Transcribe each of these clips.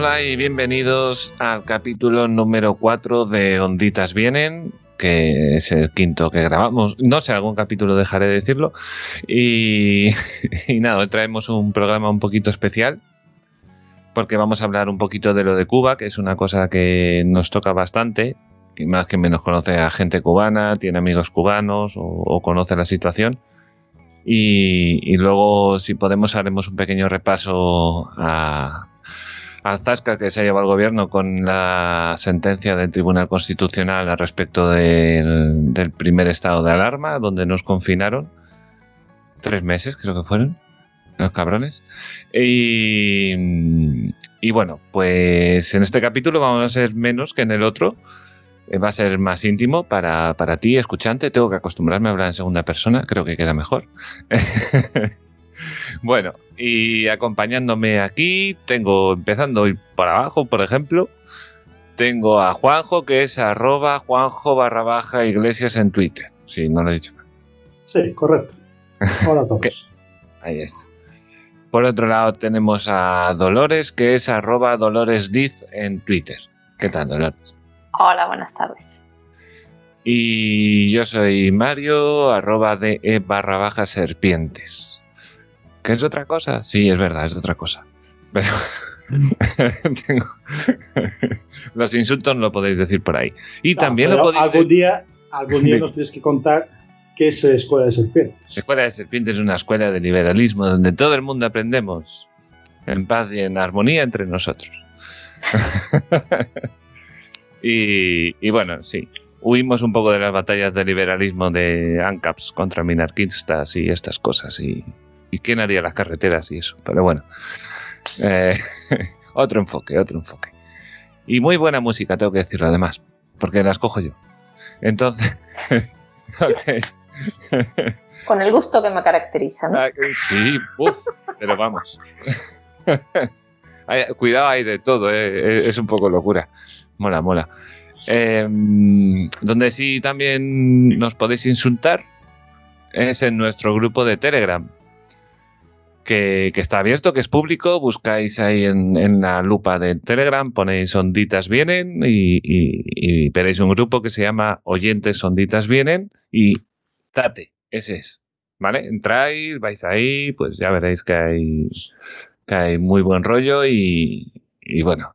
Hola y bienvenidos al capítulo número 4 de Onditas Vienen, que es el quinto que grabamos. No sé, algún capítulo dejaré de decirlo. Y, y nada, hoy traemos un programa un poquito especial porque vamos a hablar un poquito de lo de Cuba, que es una cosa que nos toca bastante, que más que menos conoce a gente cubana, tiene amigos cubanos o, o conoce la situación. Y, y, luego, si podemos, haremos un pequeño repaso a, al zasca que se ha llevado el gobierno con la sentencia del Tribunal Constitucional al respecto del, del primer estado de alarma, donde nos confinaron tres meses, creo que fueron los cabrones. Y, y, bueno, pues en este capítulo vamos a ser menos que en el otro. Va a ser más íntimo para, para ti, escuchante. Tengo que acostumbrarme a hablar en segunda persona, creo que queda mejor. bueno, y acompañándome aquí, tengo, empezando hoy por abajo, por ejemplo, tengo a Juanjo, que es arroba Juanjo barra baja iglesias en Twitter. Si no lo he dicho mal. Sí, correcto. Hola a todos. Ahí está. Por otro lado tenemos a Dolores, que es arroba DoloresDiz en Twitter. ¿Qué tal, Dolores? Hola, buenas tardes. Y yo soy Mario, arroba de e barra baja serpientes. ¿Qué es otra cosa? Sí, es verdad, es otra cosa. Pero tengo... los insultos no lo podéis decir por ahí. Y también lo podéis algún día, algún día nos tienes que contar qué es Escuela de Serpientes. Escuela de Serpientes es una escuela de liberalismo donde todo el mundo aprendemos en paz y en armonía entre nosotros. y, y, bueno, sí, huimos un poco de las batallas de liberalismo de ANCAPs contra minarquistas y estas cosas. Y, y quién haría las carreteras y eso. Pero bueno, eh, otro enfoque, otro enfoque. Y muy buena música, tengo que decirlo además, porque la escojo yo. Entonces. Con el gusto que me caracteriza, ¿no? Sí, uf, pero vamos. Cuidado, hay de todo, ¿eh? es un poco locura. Mola, mola. Eh, donde sí también nos podéis insultar es en nuestro grupo de Telegram, que, que, está abierto, que es público. Buscáis ahí en, en, la lupa de Telegram, ponéis Onditas Vienen y, y, y, veréis un grupo que se llama Oyentes Onditas Vienen y Tate, ese es. ¿Vale? Entráis, vais ahí, pues ya veréis que hay, que hay muy buen rollo y, y bueno,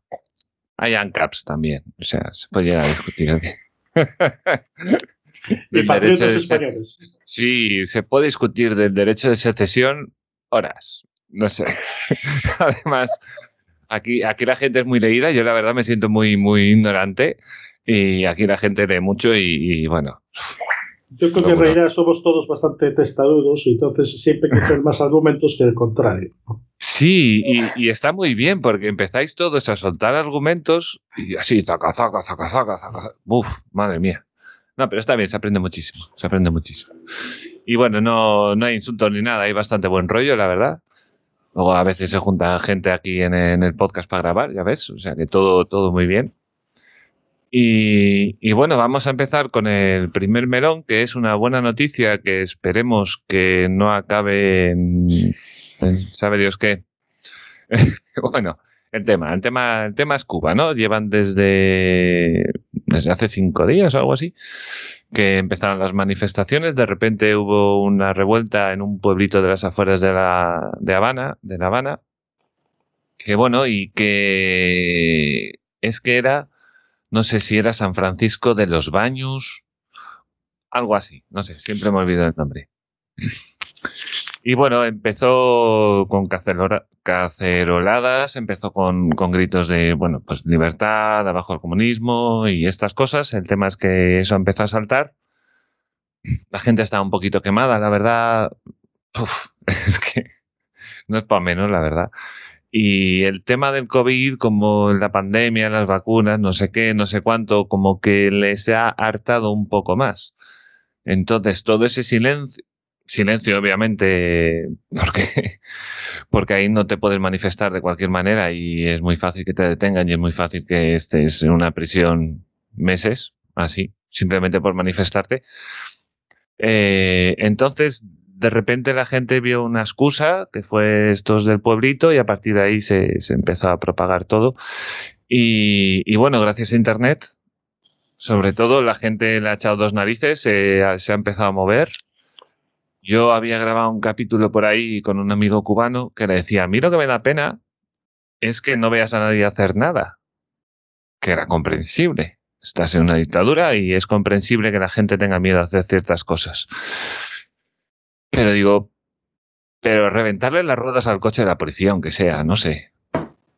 hay ANCAPs también. O sea, se puede llegar a discutir aquí. y patriotas españoles. Sí, se puede discutir del derecho de secesión horas. No sé. Además, aquí, aquí la gente es muy leída. Yo la verdad me siento muy, muy ignorante. Y aquí la gente lee mucho y, y bueno. Yo creo que en realidad somos todos bastante testarudos y entonces siempre que estén más argumentos que el contrario. Sí, y, y, está muy bien porque empezáis todos a soltar argumentos y así, zaca, zaca, zaca, zaca, zaca. Uf, madre mía. No, pero está bien, se aprende muchísimo, se aprende muchísimo. Y bueno, no, no hay insultos ni nada, hay bastante buen rollo, la verdad. Luego a veces se junta gente aquí en, en el podcast para grabar, ya ves, o sea que todo, todo muy bien. Y, y, bueno, vamos a empezar con el primer melón, que es una buena noticia que esperemos que no acabe en, en sabe Dios qué. bueno, el tema, el tema, el tema es Cuba, ¿no? Llevan desde, desde hace cinco días o algo así que empezaron las manifestaciones. De repente hubo una revuelta en un pueblito de las afueras de la de Habana, de La Habana, que bueno y que es que era no sé si era San Francisco de los Baños, algo así, no sé, siempre me olvido el nombre. Y bueno, empezó con caceroladas, empezó con, gritos de, bueno, pues libertad, abajo el comunismo y estas cosas. El tema es que eso empezó a saltar. La gente estaba un poquito quemada, la verdad. Es que no es para menos, la verdad. Y el tema del COVID, como la pandemia, las vacunas, no sé qué, no sé cuánto, como que les ha hartado un poco más. Entonces, todo ese silencio, silencio obviamente, porque, porque ahí no te puedes manifestar de cualquier manera y es muy fácil que te detengan y es muy fácil que estés en una prisión meses, así, simplemente por manifestarte. Eh, entonces, de repente la gente vio una excusa, que fue estos del pueblito, y a partir de ahí se, empezó a propagar todo. Y, bueno, gracias a Internet, sobre todo la gente le ha echado dos narices, se ha empezado a mover. Yo había grabado un capítulo por ahí con un amigo cubano que le decía, a mí lo que me da pena es que no veas a nadie hacer nada, que era comprensible. Estás en una dictadura y es comprensible que la gente tenga miedo a hacer ciertas cosas. Pero digo, pero reventarle las ruedas al coche de la policía, aunque sea, no sé.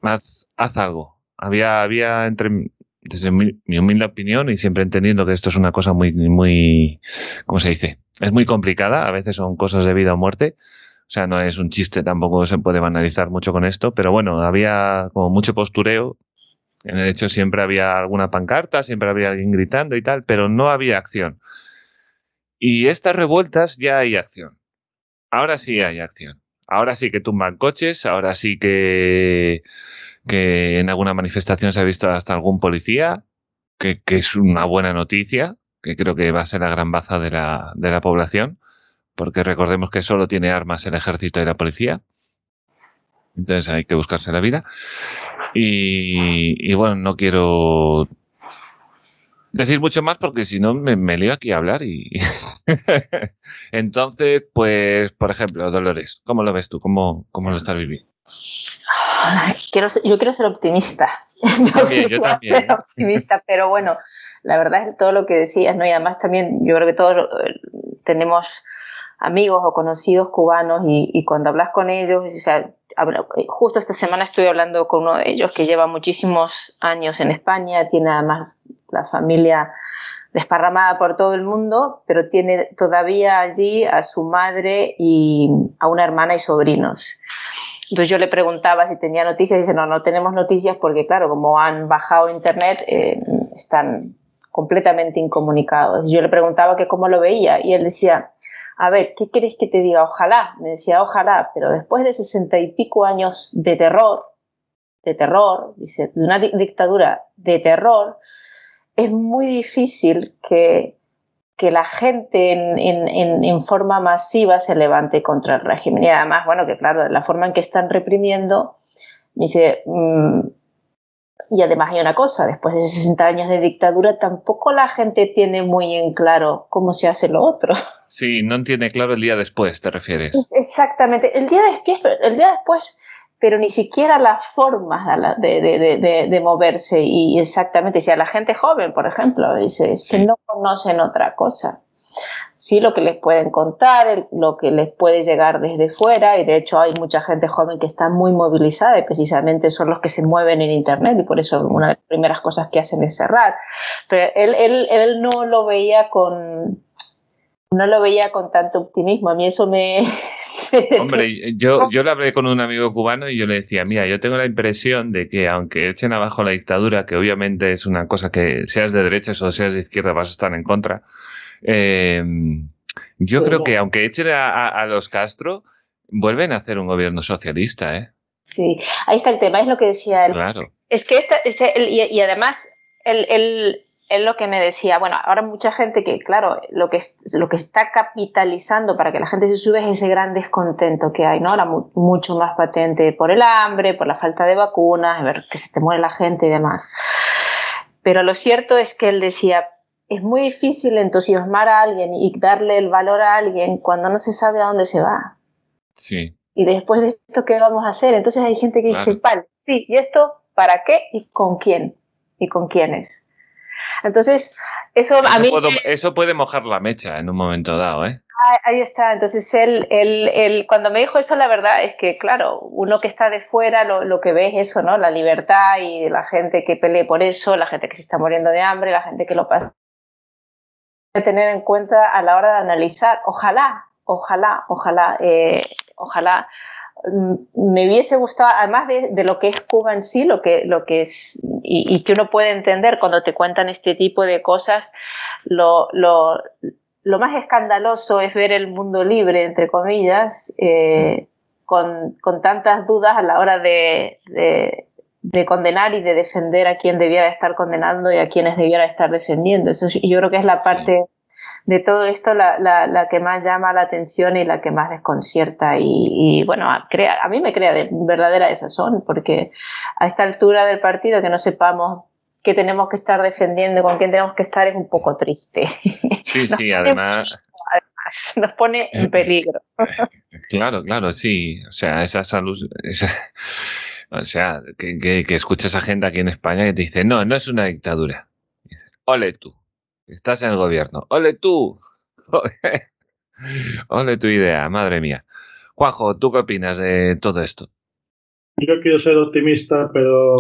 Haz, algo. Había, había entre, desde mi, humilde opinión y siempre entendiendo que esto es una cosa muy, muy, ¿cómo se dice? Es muy complicada, a veces son cosas de vida o muerte. O sea, no es un chiste, tampoco se puede banalizar mucho con esto, pero bueno, había como mucho postureo. En el hecho siempre había alguna pancarta, siempre había alguien gritando y tal, pero no había acción. Y estas revueltas ya hay acción. Ahora sí hay acción. Ahora sí que tumban coches, ahora sí que, que en alguna manifestación se ha visto hasta algún policía, que, es una buena noticia, que creo que va a ser la gran baza de la, de la población, porque recordemos que solo tiene armas el ejército y la policía. Entonces hay que buscarse la vida. Y, y bueno, no quiero decir mucho más porque si no me, me lío aquí a hablar y entonces pues por ejemplo Dolores ¿cómo lo ves tú? ¿cómo, cómo lo estás viviendo? Quiero yo quiero ser optimista también, yo también. ser optimista pero bueno la verdad es todo lo que decías ¿no? y además también yo creo que todos eh, tenemos amigos o conocidos cubanos y, y cuando hablas con ellos o sea, justo esta semana estuve hablando con uno de ellos que lleva muchísimos años en España, tiene además la familia desparramada por todo el mundo, pero tiene todavía allí a su madre y a una hermana y sobrinos. Entonces yo le preguntaba si tenía noticias y dice, no, no tenemos noticias porque claro, como han bajado internet, eh, están completamente incomunicados. Yo le preguntaba que cómo lo veía y él decía, a ver, ¿qué querés que te diga? Ojalá, me decía, ojalá, pero después de sesenta y pico años de terror, de terror, dice, de una dictadura de terror, es muy difícil que, que la gente en, en, en, forma masiva se levante contra el régimen. Y además, bueno, que claro, la forma en que están reprimiendo, me dice, mm, y además hay una cosa, después de 60 años de dictadura, tampoco la gente tiene muy en claro cómo se hace lo otro. Sí, no tiene claro el día después, te refieres. exactamente, el día después, el día después pero ni siquiera las formas de, de, de, moverse y exactamente, si a la gente joven, por ejemplo, dice, es que no conocen otra cosa. Sí, lo que les pueden contar, lo que les puede llegar desde fuera, y de hecho hay mucha gente joven que está muy movilizada y precisamente son los que se mueven en Internet y por eso una de las primeras cosas que hacen es cerrar. Pero él, él, él no lo veía con, no lo veía con tanto optimismo. A mí eso me... Hombre, yo, yo le hablé con un amigo cubano y yo le decía, mira, yo tengo la impresión de que aunque echen abajo la dictadura, que obviamente es una cosa que seas de derechas o seas de izquierda vas a estar en contra, eh, yo creo que aunque echen a, los Castro, vuelven a hacer un gobierno socialista, ¿eh? Sí, ahí está el tema, es lo que decía él. Claro. Es que esta, y, y, además el, el, él lo que me decía, bueno, ahora mucha gente que, claro, lo que, lo que está capitalizando para que la gente se sube es ese gran descontento que hay, ¿no? Ahora mucho más patente por el hambre, por la falta de vacunas, ver que se te muere la gente y demás. Pero lo cierto es que él decía, es muy difícil entusiasmar a alguien y darle el valor a alguien cuando no se sabe a dónde se va. Sí. Y después de esto, ¿qué vamos a hacer? Entonces hay gente que dice, vale, sí, ¿y esto para qué y con quién? ¿Y con quiénes? Entonces, eso, a mí... eso puede mojar la mecha en un momento dado, ¿eh? Ahí está, entonces él, él, él, cuando me dijo eso, la verdad es que, claro, uno que está de fuera lo, lo, que ve es eso, ¿no? La libertad y la gente que pelee por eso, la gente que se está muriendo de hambre, la gente que lo pasa. Tener en cuenta a la hora de analizar, ojalá, ojalá, ojalá, eh, ojalá me hubiese gustado, además de, lo que es Cuba en sí, lo que, lo que es, y, que uno puede entender cuando te cuentan este tipo de cosas, lo, lo, lo más escandaloso es ver el mundo libre, entre comillas, eh, con, con, tantas dudas a la hora de, de, condenar y de defender a quien debiera estar condenando y a quienes debiera estar defendiendo. Eso yo creo que es la parte de todo esto la, la, que más llama la atención y la que más desconcierta y, bueno, crea, a mí me crea de verdadera desazón porque a esta altura del partido que no sepamos qué tenemos que estar defendiendo, con quién tenemos que estar es un poco triste. Sí, sí, además... nos pone en peligro. Claro, claro, sí. O sea, esa salud... o sea, que, que, que escuchas a gente aquí en España que te dice, no, no es una dictadura. Ole tú. Estás en el gobierno. ¡Ole tú! ¡Ole tu idea! Madre mía. Juanjo, ¿tú qué opinas de todo esto? Yo quiero ser optimista, pero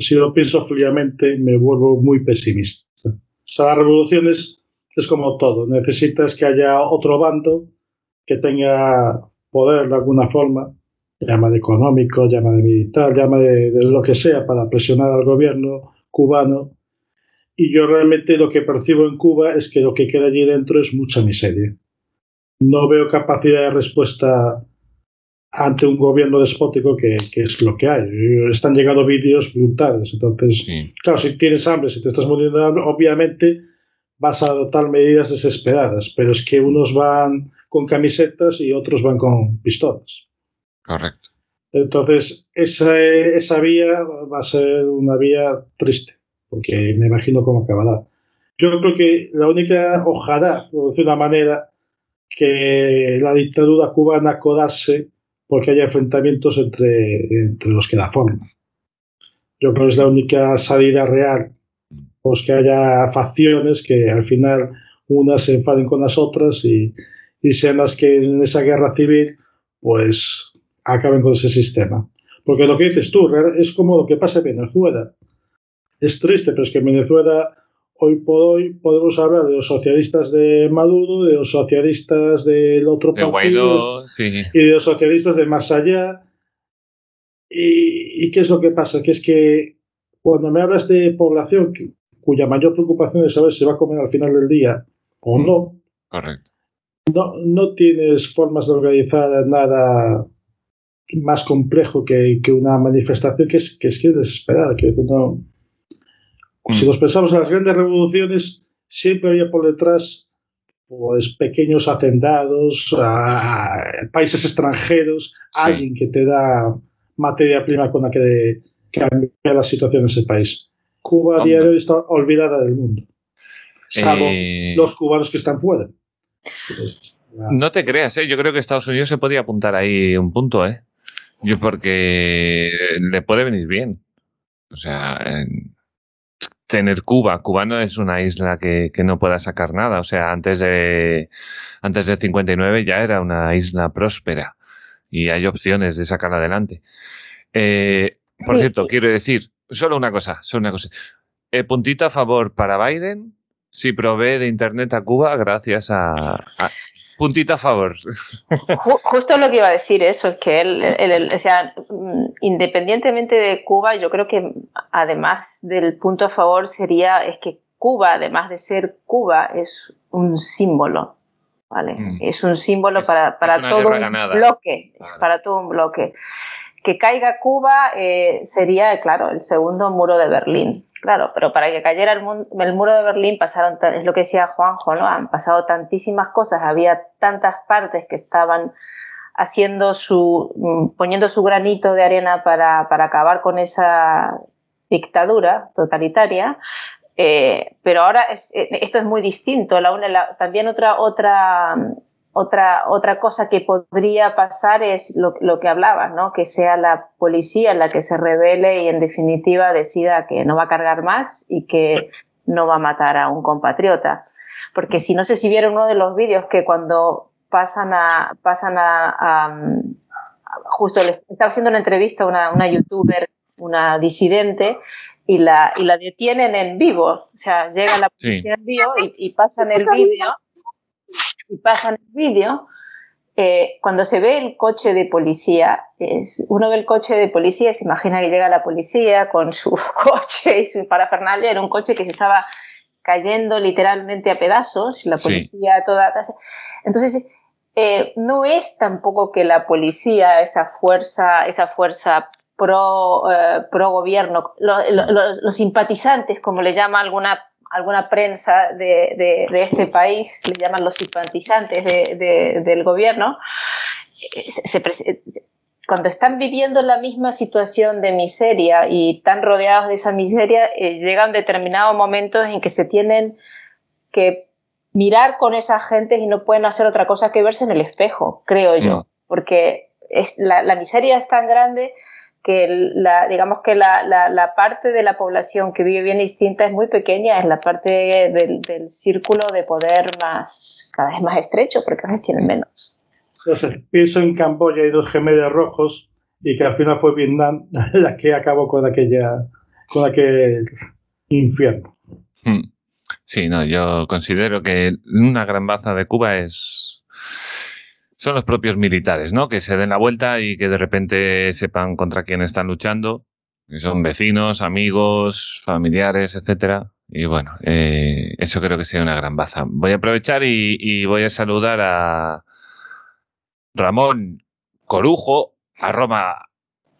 si lo pienso fríamente me vuelvo muy pesimista. O sea, la revolución es, como todo. Necesitas que haya otro bando que tenga poder de alguna forma, llama de económico, llama de militar, llama de lo que sea, para presionar al gobierno cubano y yo realmente lo que percibo en Cuba es que lo que queda allí dentro es mucha miseria. No veo capacidad de respuesta ante un gobierno despótico que, es lo que hay. Están llegando vídeos brutales. Entonces, claro, si tienes hambre, si te estás muriendo de hambre, obviamente vas a adoptar medidas desesperadas, pero es que unos van con camisetas y otros van con pistolas. Correcto. Entonces, esa, esa vía va a ser una vía triste porque me imagino cómo acabará. Yo creo que la única, ojalá, por decir una manera, que la dictadura cubana colase porque haya enfrentamientos entre, entre los que la forman. Yo creo que es la única salida real, pues que haya facciones que al final unas se enfaden con las otras y, y sean las que en esa guerra civil pues acaben con ese sistema. Porque lo que dices tú es como lo que pasa en Venezuela es triste, pero es que en Venezuela hoy por hoy podemos hablar de los socialistas de Maduro, de los socialistas del otro partido y de los socialistas de más allá. ¿Y, qué es lo que pasa? Que es que cuando me hablas de población cuya mayor preocupación es saber si va a comer al final del día o mm. no, Correcto. No, no tienes formas de organizar nada más complejo que, una manifestación que es que es, que es desesperada. Que no, si nos pensamos en las grandes revoluciones, siempre había por detrás pues pequeños hacendados, países extranjeros, alguien que te da materia prima con la que cambia la situación en ese país. Cuba a día de hoy está olvidada del mundo, salvo eh, los cubanos que están fuera. no te creas, ¿eh? yo creo que Estados Unidos se podía apuntar ahí un punto, ¿eh? Yo porque le puede venir bien. O sea, tener Cuba. Cuba no es una isla que, no pueda sacar nada. O sea, antes de, antes del 59 ya era una isla próspera y hay opciones de sacarla adelante. Eh, por cierto, quiero decir, solo una cosa, solo una cosa. Eh, puntito a favor para Biden si provee de Internet a Cuba gracias a, puntito a favor. Justo lo que iba a decir eso, es que él, o sea, mm, independientemente de Cuba, yo creo que además del punto a favor sería es que Cuba, además de ser Cuba, es un símbolo. ¿vale? Mm. Es un símbolo para, para todo un bloque, para todo un bloque. Que caiga Cuba eh, sería, claro, el segundo muro de Berlín. Claro, pero para que cayera el, muro de Berlín pasaron, es lo que decía Juanjo, ¿no? Han pasado tantísimas cosas, había tantas partes que estaban haciendo su, mm, poniendo su granito de arena para, acabar con esa dictadura totalitaria, eh, pero ahora eh, esto es muy distinto. La, también otra, otra otra, otra cosa que podría pasar es lo, que hablabas, ¿no? que sea la policía la que se revele y en definitiva decida que no va a cargar más y que no va a matar a un compatriota. Porque si no sé si vieron uno de los vídeos que cuando pasan a, pasan a, justo le estaba haciendo una entrevista a una, una youtuber, una disidente, y la, y la detienen en vivo. O sea, llega la policía en vivo y, y pasan el vídeo y pasan el vídeo, eh, cuando se ve el coche de policía, es, uno ve el coche de policía, se imagina que llega la policía con su coche y su parafernalia, era un coche que se estaba cayendo literalmente a pedazos, la policía toda... Entonces, eh, no es tampoco que la policía, esa fuerza, esa fuerza pro, eh, pro gobierno, los simpatizantes, como le llama alguna alguna prensa de, este país, le llaman los simpatizantes del gobierno, cuando están viviendo la misma situación de miseria y están rodeados de esa miseria, eh, llegan determinados momentos en que se tienen que mirar con esa gente y no pueden hacer otra cosa que verse en el espejo, creo yo, porque la, miseria es tan grande que la, digamos que la, parte de la población que vive bien distinta es muy pequeña, es la parte del, círculo de poder más, cada vez más estrecho, porque a veces tienen menos. pienso en Camboya y dos gemelos rojos y que al final fue Vietnam la que acabó con aquella con aquel infierno. Hmm. Sí, no, yo considero que una gran baza de Cuba es son los propios militares, ¿no? Que se den la vuelta y que de repente sepan contra quién están luchando, que son vecinos, amigos, familiares, etcétera. Y bueno, eh, eso creo que sería una gran baza. Voy a aprovechar y, voy a saludar a Ramón Corujo, arroba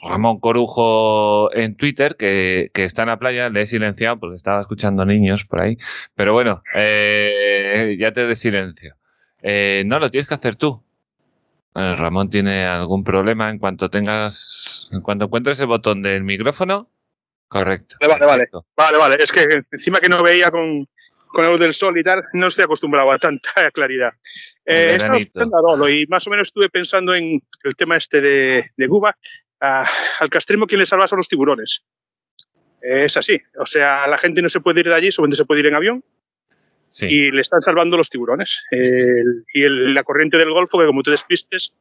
Ramón Corujo en Twitter, que, está en la playa, le he silenciado porque estaba escuchando niños por ahí. Pero bueno, eh, ya te de silencio. Eh, no, lo tienes que hacer tú. Eh, Ramón tiene algún problema en cuanto tengas, en cuanto encuentres el botón del micrófono. Correcto. Vale, vale. Vale, vale. Es que encima que no veía con, con el del sol y tal, no estoy acostumbrado a tanta claridad. Eh, estaba y más o menos estuve pensando en el tema este de, de Cuba al castrismo quien le salva son los tiburones. Es así. O sea, la gente no se puede ir de allí, solamente se puede ir en avión. Y le están salvando los tiburones. y la corriente del Golfo, que como te despistes,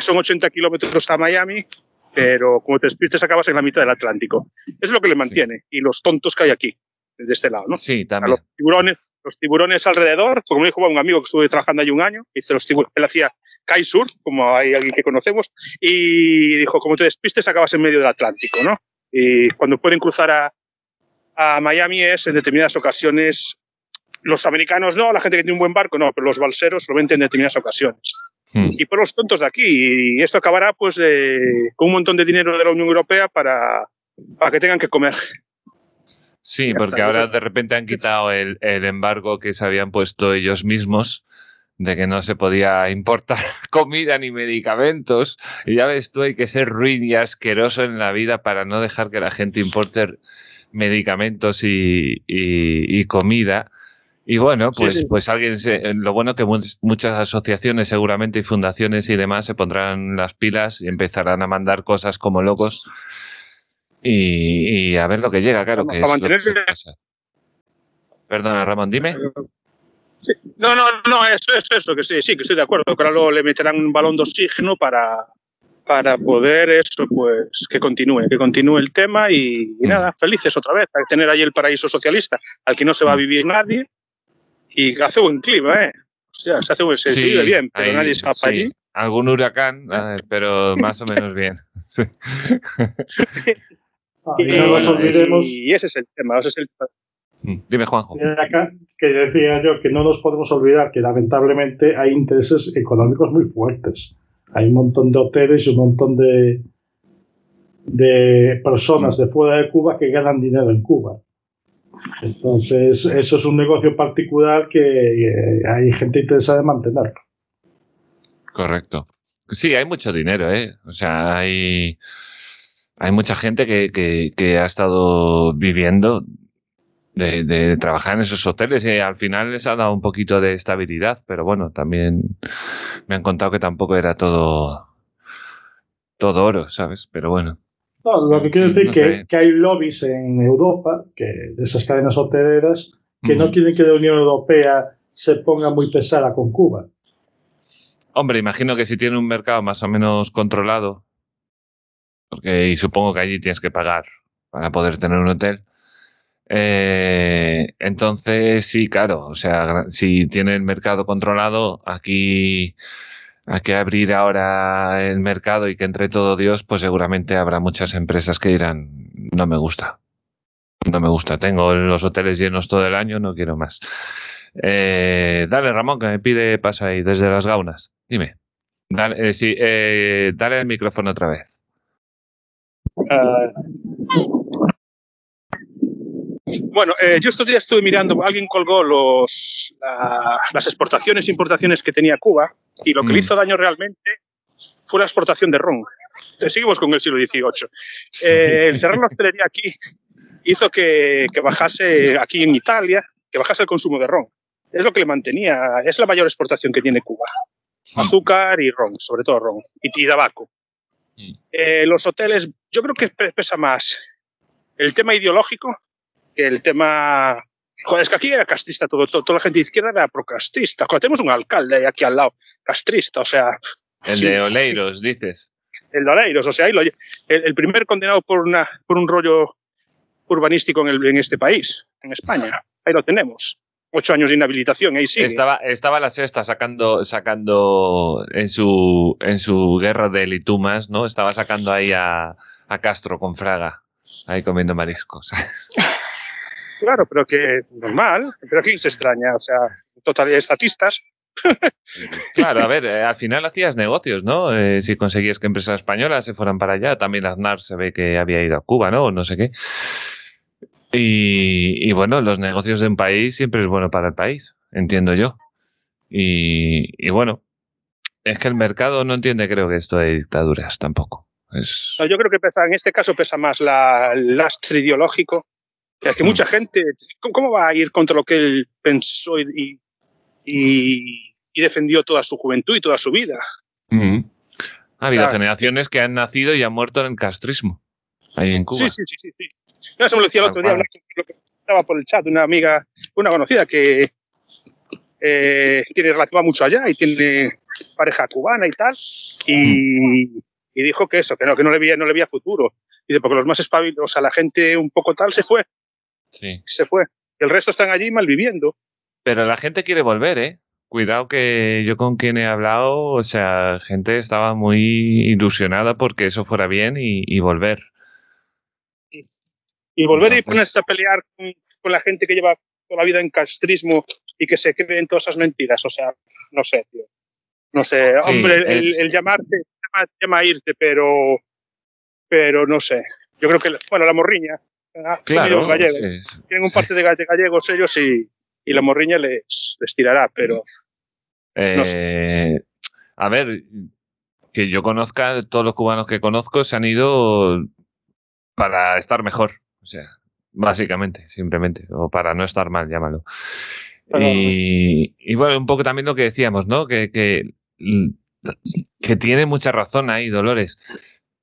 son 80 kilómetros a Miami, pero como te despistes acabas en la mitad del Atlántico. es lo que le mantiene. Y los tontos que hay aquí, de este lado, ¿no? Sí, también. los tiburones, los tiburones alrededor, como dijo un amigo que estuve trabajando allí un año, dice los tiburones, él hacía kitesurf, como hay alguien que conocemos, y dijo, como te despistes, acabas en medio del Atlántico, ¿no? Y cuando pueden cruzar a, a Miami es en determinadas ocasiones, los americanos no, la gente que tiene un buen barco no, pero los balseros lo ven en determinadas ocasiones. Hmm. Y por los tontos de aquí, y esto acabará pues con un montón de dinero de la Unión Europea para, para que tengan que comer. Sí, porque ahora de repente han quitado el, embargo que se habían puesto ellos mismos de que no se podía importar comida ni medicamentos. Y ya ves tú, hay que ser ruin y asqueroso en la vida para no dejar que la gente importe medicamentos y, comida. Y bueno, pues, pues alguien, lo bueno que muchas asociaciones seguramente y fundaciones y demás se pondrán las pilas y empezarán a mandar cosas como locos y, a ver lo que llega, claro. que Perdona, Ramón, dime. No, no, no, eso es eso, que sí, sí, que estoy de acuerdo. Que ahora luego le meterán un balón de oxígeno para, para poder eso, pues que continúe, que continúe el tema y, mm. nada, felices otra vez, al tener ahí el paraíso socialista, al que no se va a mm. vivir nadie y hace buen clima, ¿eh? O sea, se, hace, se vive bien, pero nadie se va para allí. Algún huracán, pero más o menos bien. y, no nos olvidemos. Y ese es el tema. Ese es el... Mm, dime, Juanjo. que decía yo que no nos podemos olvidar que lamentablemente hay intereses económicos muy fuertes. Hay un montón de hoteles y un montón de, de personas de fuera de Cuba que ganan dinero en Cuba. Entonces, eso es un negocio particular que eh, hay gente interesada en mantenerlo. Correcto. Sí, hay mucho dinero, ¿eh? O sea, hay hay mucha gente que, ha estado viviendo de, trabajar en esos hoteles y al final les ha dado un poquito de estabilidad, pero bueno, también me han contado que tampoco era todo, todo oro, ¿sabes? Pero bueno. No, lo que quiero decir es que, hay lobbies en Europa, que de esas cadenas hoteleras, que no quieren que la Unión Europea se ponga muy pesada con Cuba. Hombre, imagino que si tiene un mercado más o menos controlado, porque y supongo que allí tienes que pagar para poder tener un hotel. Eh, entonces, sí, claro, o sea, si tiene el mercado controlado, aquí hay que abrir ahora el mercado y que entre todo Dios, pues seguramente habrá muchas empresas que dirán, no me gusta, no me gusta, tengo los hoteles llenos todo el año, no quiero más. Eh, dale, Ramón, que me pide paso ahí desde las gaunas. Dime. Dale, eh, sí, dale el micrófono otra vez. Ah, Bueno, eh, yo estos días estuve mirando, alguien colgó los, las exportaciones e importaciones que tenía Cuba y lo que le mm. hizo daño realmente fue la exportación de ron. Entonces, seguimos con el siglo XVIII. Eh, el cerrar la hostelería aquí hizo que, que, bajase aquí en Italia, que bajase el consumo de ron. Es lo que le mantenía, es la mayor exportación que tiene Cuba. Mm. Azúcar y ron, sobre todo ron, y, y tabaco. Mm. Eh, los hoteles, yo creo que pesa más el tema ideológico que el tema. Joder, es que aquí era castrista, todo, toda la gente de izquierda era procastista. Joder, tenemos un alcalde aquí al lado, castrista, o sea. El de Oleiros, dices. El de Oleiros, o sea, ahí lo, el, primer condenado por, una, por un rollo urbanístico en, el, en este país, en España. Ahí lo tenemos ocho años de inhabilitación, ahí sí. Estaba, estaba la sexta sacando, sacando en su, en su guerra de litumas, ¿no? Estaba sacando ahí a, a Castro con Fraga, ahí comiendo mariscos. Claro, pero que normal, pero aquí se extraña, o sea, total, estatistas. Claro, a ver, eh, al final hacías negocios, ¿no? Eh, si conseguías que empresas españolas se fueran para allá, también Aznar se ve que había ido a Cuba, ¿no? No sé qué. Y, bueno, los negocios de un país siempre es bueno para el país, entiendo yo. Y, bueno, es que el mercado no entiende, creo que esto de dictaduras tampoco. Es... yo creo que pesa, en este caso pesa más la, el lastre ideológico. Es que mucha gente, ¿cómo va a ir contra lo que él pensó y, y, defendió toda su juventud y toda su vida? Ha habido generaciones que han nacido y han muerto en el castrismo, ahí en Cuba. Sí, sí, sí, sí. No, eso me lo decía el otro día, estaba por el chat, una amiga, una conocida que eh, tiene relación mucho allá y tiene pareja cubana y tal, y, y, dijo que eso, que no, que no le veía, no le veía futuro. Y de porque los más espabilados, o sea, la gente un poco tal se fue. Sí. Se fue. El resto están allí malviviendo. Pero la gente quiere volver, ¿eh? Cuidado que yo con quien he hablado, o sea, gente estaba muy ilusionada porque eso fuera bien y, y volver. Y volver y ponerse a pelear con, la gente que lleva toda la vida en castrismo y que se creen todas esas mentiras. O sea, no sé, tío. No sé, hombre, el, llamarte, llama, a irte, pero, pero no sé. Yo creo que, bueno, la morriña, claro, tienen un parte de, gallegos ellos y, y, la morriña les, les tirará, pero. no sé. Eh, a ver, que yo conozca, todos los cubanos que conozco se han ido para estar mejor. O sea, básicamente, simplemente, o para no estar mal, llámalo. y, bueno, un poco también lo que decíamos, ¿no? Que, que, que, tiene mucha razón ahí, Dolores.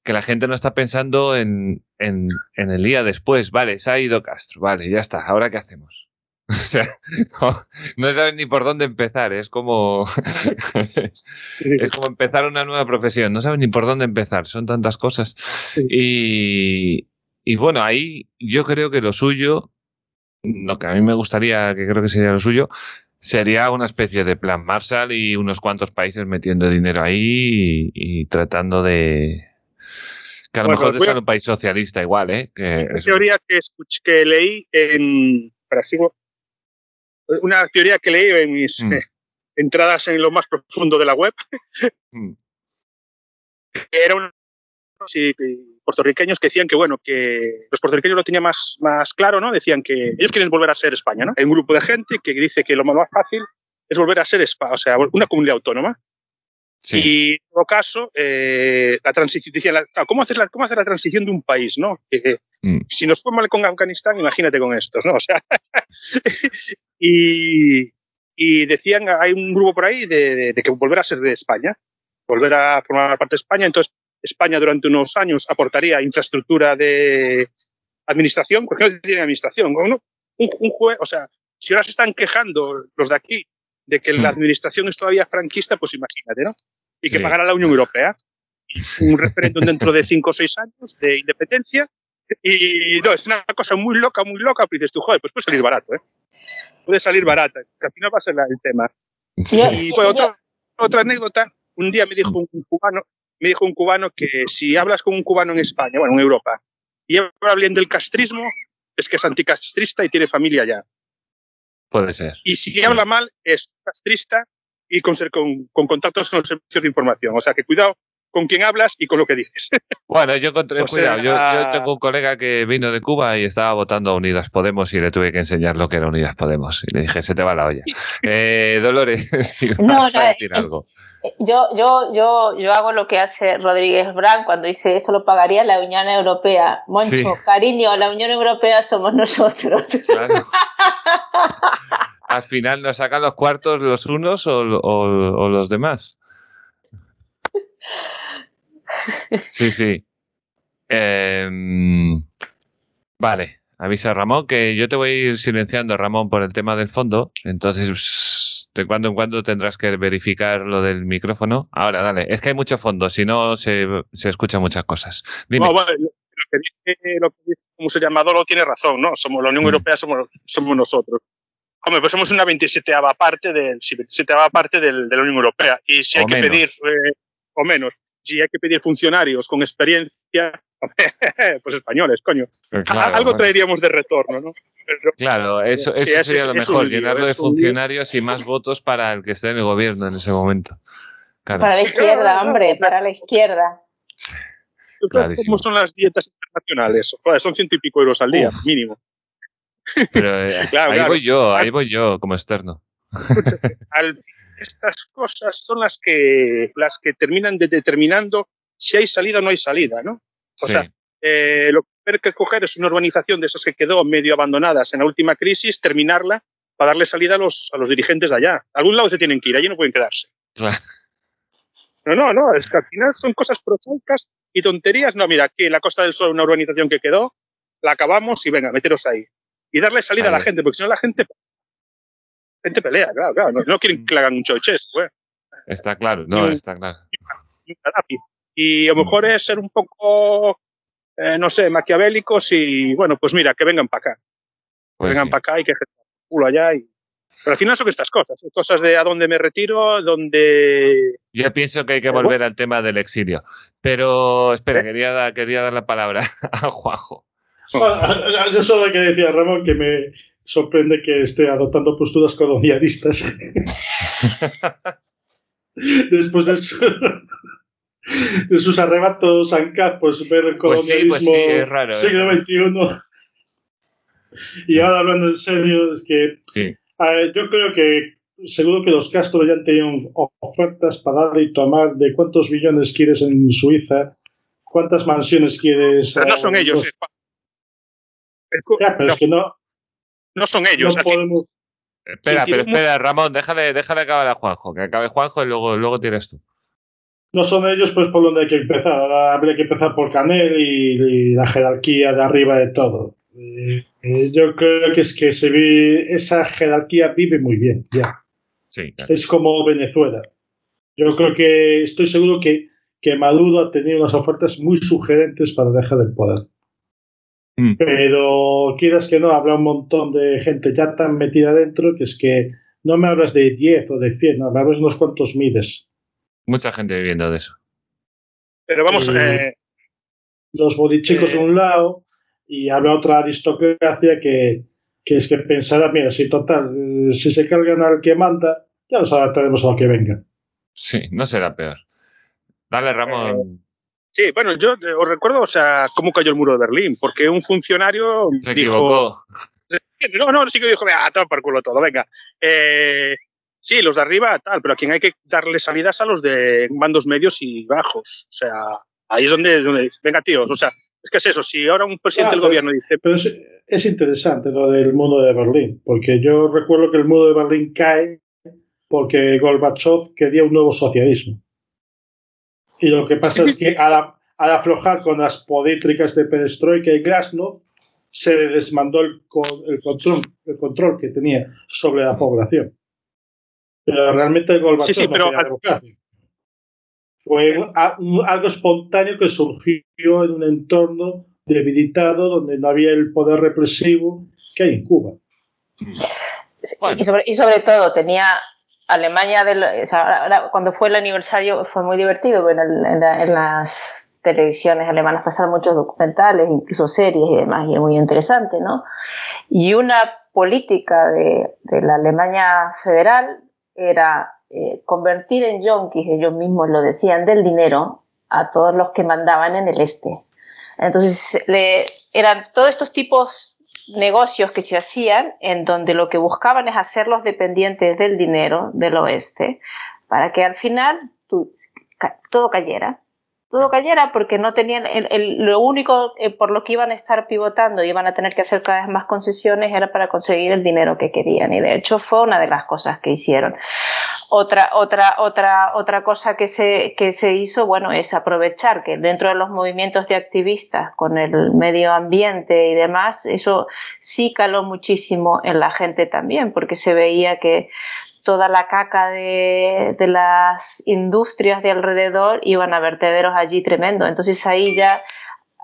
Que la gente no está pensando en, en, en, el día después. Vale, se ha ido Castro, vale, ya está. ¿Ahora qué hacemos? O sea, no, saben ni por dónde empezar. Es como, es como empezar una nueva profesión. No saben ni por dónde empezar. Son tantas cosas. Y, y bueno, ahí yo creo que lo suyo, lo que a mí me gustaría, que creo que sería lo suyo, sería una especie de plan Marshall y unos cuantos países metiendo dinero ahí y, tratando de... Que a lo mejor es un país socialista igual, ¿eh? Que una teoría que, escuché, que leí en... Para sigo, una teoría que leí en mis mm. entradas en lo más profundo de la web. Mm. Era una y, puertorriqueños que decían que, bueno, que los puertorriqueños lo tenían más, más claro, ¿no? Decían que ellos quieren volver a ser España, ¿no? Hay un grupo de gente que dice que lo más fácil es volver a ser España, o sea, una comunidad autónoma. Y en todo caso, eh, la transición, ¿cómo hacer la, ¿cómo hacer la transición de un país, no? Mm. Si nos fue mal con Afganistán, imagínate con estos, ¿no? O sea, y, y, decían, hay un grupo por ahí de, de, que volver a ser de España, volver a formar parte de España, entonces España durante unos años aportaría infraestructura de administración, porque no tiene administración. Un, un juez, o sea, si ahora se están quejando los de aquí de que la hmm. administración es todavía franquista, pues imagínate, ¿no? Y que pagara la Unión Europea. Un referéndum dentro de cinco o seis años de independencia. Y no, es una cosa muy loca, muy loca, pero dices tú, joder, pues puede salir barato, ¿eh? Puede salir barata, que al final va a ser el tema. Y pues, otra, otra anécdota, un día me dijo un cubano, me dijo un cubano que si hablas con un cubano en España, bueno, en Europa, y habla bien del castrismo, es que es anticastrista y tiene familia allá. Puede ser. Y si habla mal, es castrista y con, con, con contactos con los servicios de información. O sea que cuidado con quién hablas y con lo que dices. Bueno, yo encontré, cuidado, yo, tengo un colega que vino de Cuba y estaba votando a Unidas Podemos y le tuve que enseñar lo que era Unidas Podemos. Y le dije, se te va la olla. Eh, Dolores, no, no, decir eh, algo. Yo, yo, yo, yo hago lo que hace Rodríguez Brand cuando dice eso lo pagaría la Unión Europea. Moncho, cariño, la Unión Europea somos nosotros. Claro. Al final nos sacan los cuartos los unos o, o los demás. Sí, sí. Em, vale, avisa Ramón que yo te voy a ir silenciando, Ramón, por el tema del fondo. Entonces, de cuando en cuando tendrás que verificar lo del micrófono. Ahora, dale, es que hay mucho fondo, si no se, se escuchan muchas cosas. Dime. lo que dice, lo que dice como se llama Dolo tiene razón, ¿no? Somos la Unión mm. Europea, somos, somos nosotros. Hombre, pues somos una 27 parte, del, sí, 27 parte del, de la Unión Europea. Y si hay que pedir, eh, o menos, si hay que pedir funcionarios con experiencia, pues españoles, coño. Algo traeríamos de retorno, ¿no? claro, eso, sería lo mejor, llenarlo de funcionarios y más votos para el que esté en el gobierno en ese momento. Para la izquierda, hombre, para la izquierda. ¿Cómo son las dietas internacionales? son ciento y pico euros al día, mínimo. Pero eh, ahí voy yo, ahí voy yo como externo. al estas cosas son las que, las que terminan determinando si hay salida o no hay salida, ¿no? O sea, eh, lo que hay que coger es una urbanización de esas que quedó medio abandonadas en la última crisis, terminarla para darle salida a los, a los dirigentes de allá. A algún lado se tienen que ir, allí no pueden quedarse. No, no, no, es que al final son cosas prosaicas y tonterías. No, mira, aquí en la Costa del Sol, una urbanización que quedó, la acabamos y venga, meteros ahí. Y darle salida a la gente, porque si no la gente gente pelea, claro, claro. No, quieren que le hagan un choiches, güey. Está claro, no, está claro. Y a lo mejor es ser un poco, eh, no sé, maquiavélicos y, bueno, pues mira, que vengan para acá. Pues vengan para acá y que culo allá. Y... Pero al final son estas cosas, cosas de a dónde me retiro, donde... Yo pienso que hay que volver al tema del exilio. Pero, espera, ¿Eh? quería, dar, quería dar la palabra a Juanjo. Yo solo que decía Ramón que me, sorprende que esté adoptando posturas colonialistas. Después de, sus arrebatos ANCAP, pues ver el pues pues colonialismo ¿eh? siglo XXI. Y ahora hablando en serio, es que yo creo que seguro que los Castro ya han tenido ofertas para dar y tomar de cuántos billones quieres en Suiza, cuántas mansiones quieres. Pero no son ellos. Eh, ya, pero es que no, no son ellos. No podemos... Espera, pero espera, Ramón, déjale, déjale acabar a Juanjo, que acabe Juanjo y luego, luego tienes tú. No son ellos, pues por donde hay que empezar. Habría que empezar por Canel y, la jerarquía de arriba de todo. Eh, eh, yo creo que es que se esa jerarquía vive muy bien, ya. Sí, Es como Venezuela. Yo creo que estoy seguro que, que Maduro ha tenido unas ofertas muy sugerentes para dejar el poder. Mm. Pero quieras que no, habrá un montón de gente ya tan metida dentro que es que no me hablas de 10 o de 100, no, me hablas de unos cuantos miles. Mucha gente viviendo de eso. Pero vamos, eh, los bodichicos eh, a un lado y habrá otra aristocracia que, que es que pensará, mira, si total, eh, si se cargan al que manda, ya nos adaptaremos a lo que venga. Sí, no será peor. Dale, Ramón. Sí, bueno, yo eh, os recuerdo, o sea, cómo cayó el muro de Berlín, porque un funcionario dijo. No, no, sí que dijo, a toma por culo todo, venga. Eh, sí, los de arriba, tal, pero a quien hay que darle salidas a los de mandos medios y bajos. O sea, ahí es donde, donde venga, tíos, o sea, es que es eso, si ahora un presidente del gobierno dice... Pero es, es, interesante lo del muro de Berlín, porque yo recuerdo que el muro de Berlín cae porque Gorbachev quería un nuevo socialismo. Y lo que pasa es que al, aflojar con las políticas de Perestroika y Glasnost, se le desmandó el, control, el control que tenía sobre la población. Pero realmente el Gorbachev sí, pero, Fue algo espontáneo que surgió en un entorno debilitado donde no había el poder represivo que hay en Cuba. Y, sobre, y sobre todo tenía Alemania, del, cuando fue el aniversario fue muy divertido, en, en, las televisiones alemanas pasaron muchos documentales, incluso series y demás, y es muy interesante, ¿no? Y una política de, de la Alemania federal era eh, convertir en yonkis, ellos mismos lo decían, del dinero a todos los que mandaban en el este. Entonces, eran todos estos tipos negocios que se hacían en donde lo que buscaban es hacerlos dependientes del dinero del oeste para que al final todo cayera todo cayera porque no tenían lo único eh, por lo que iban a estar pivotando y iban a tener que hacer cada vez más concesiones era para conseguir el dinero que querían. Y de hecho fue una de las cosas que hicieron. Otra otra otra otra cosa que se que se hizo bueno es aprovechar que dentro de los movimientos de activistas con el medio ambiente y demás eso sí caló muchísimo en la gente también porque se veía que toda la caca de, las industrias de alrededor iban a vertederos allí tremendo. Entonces ahí ya,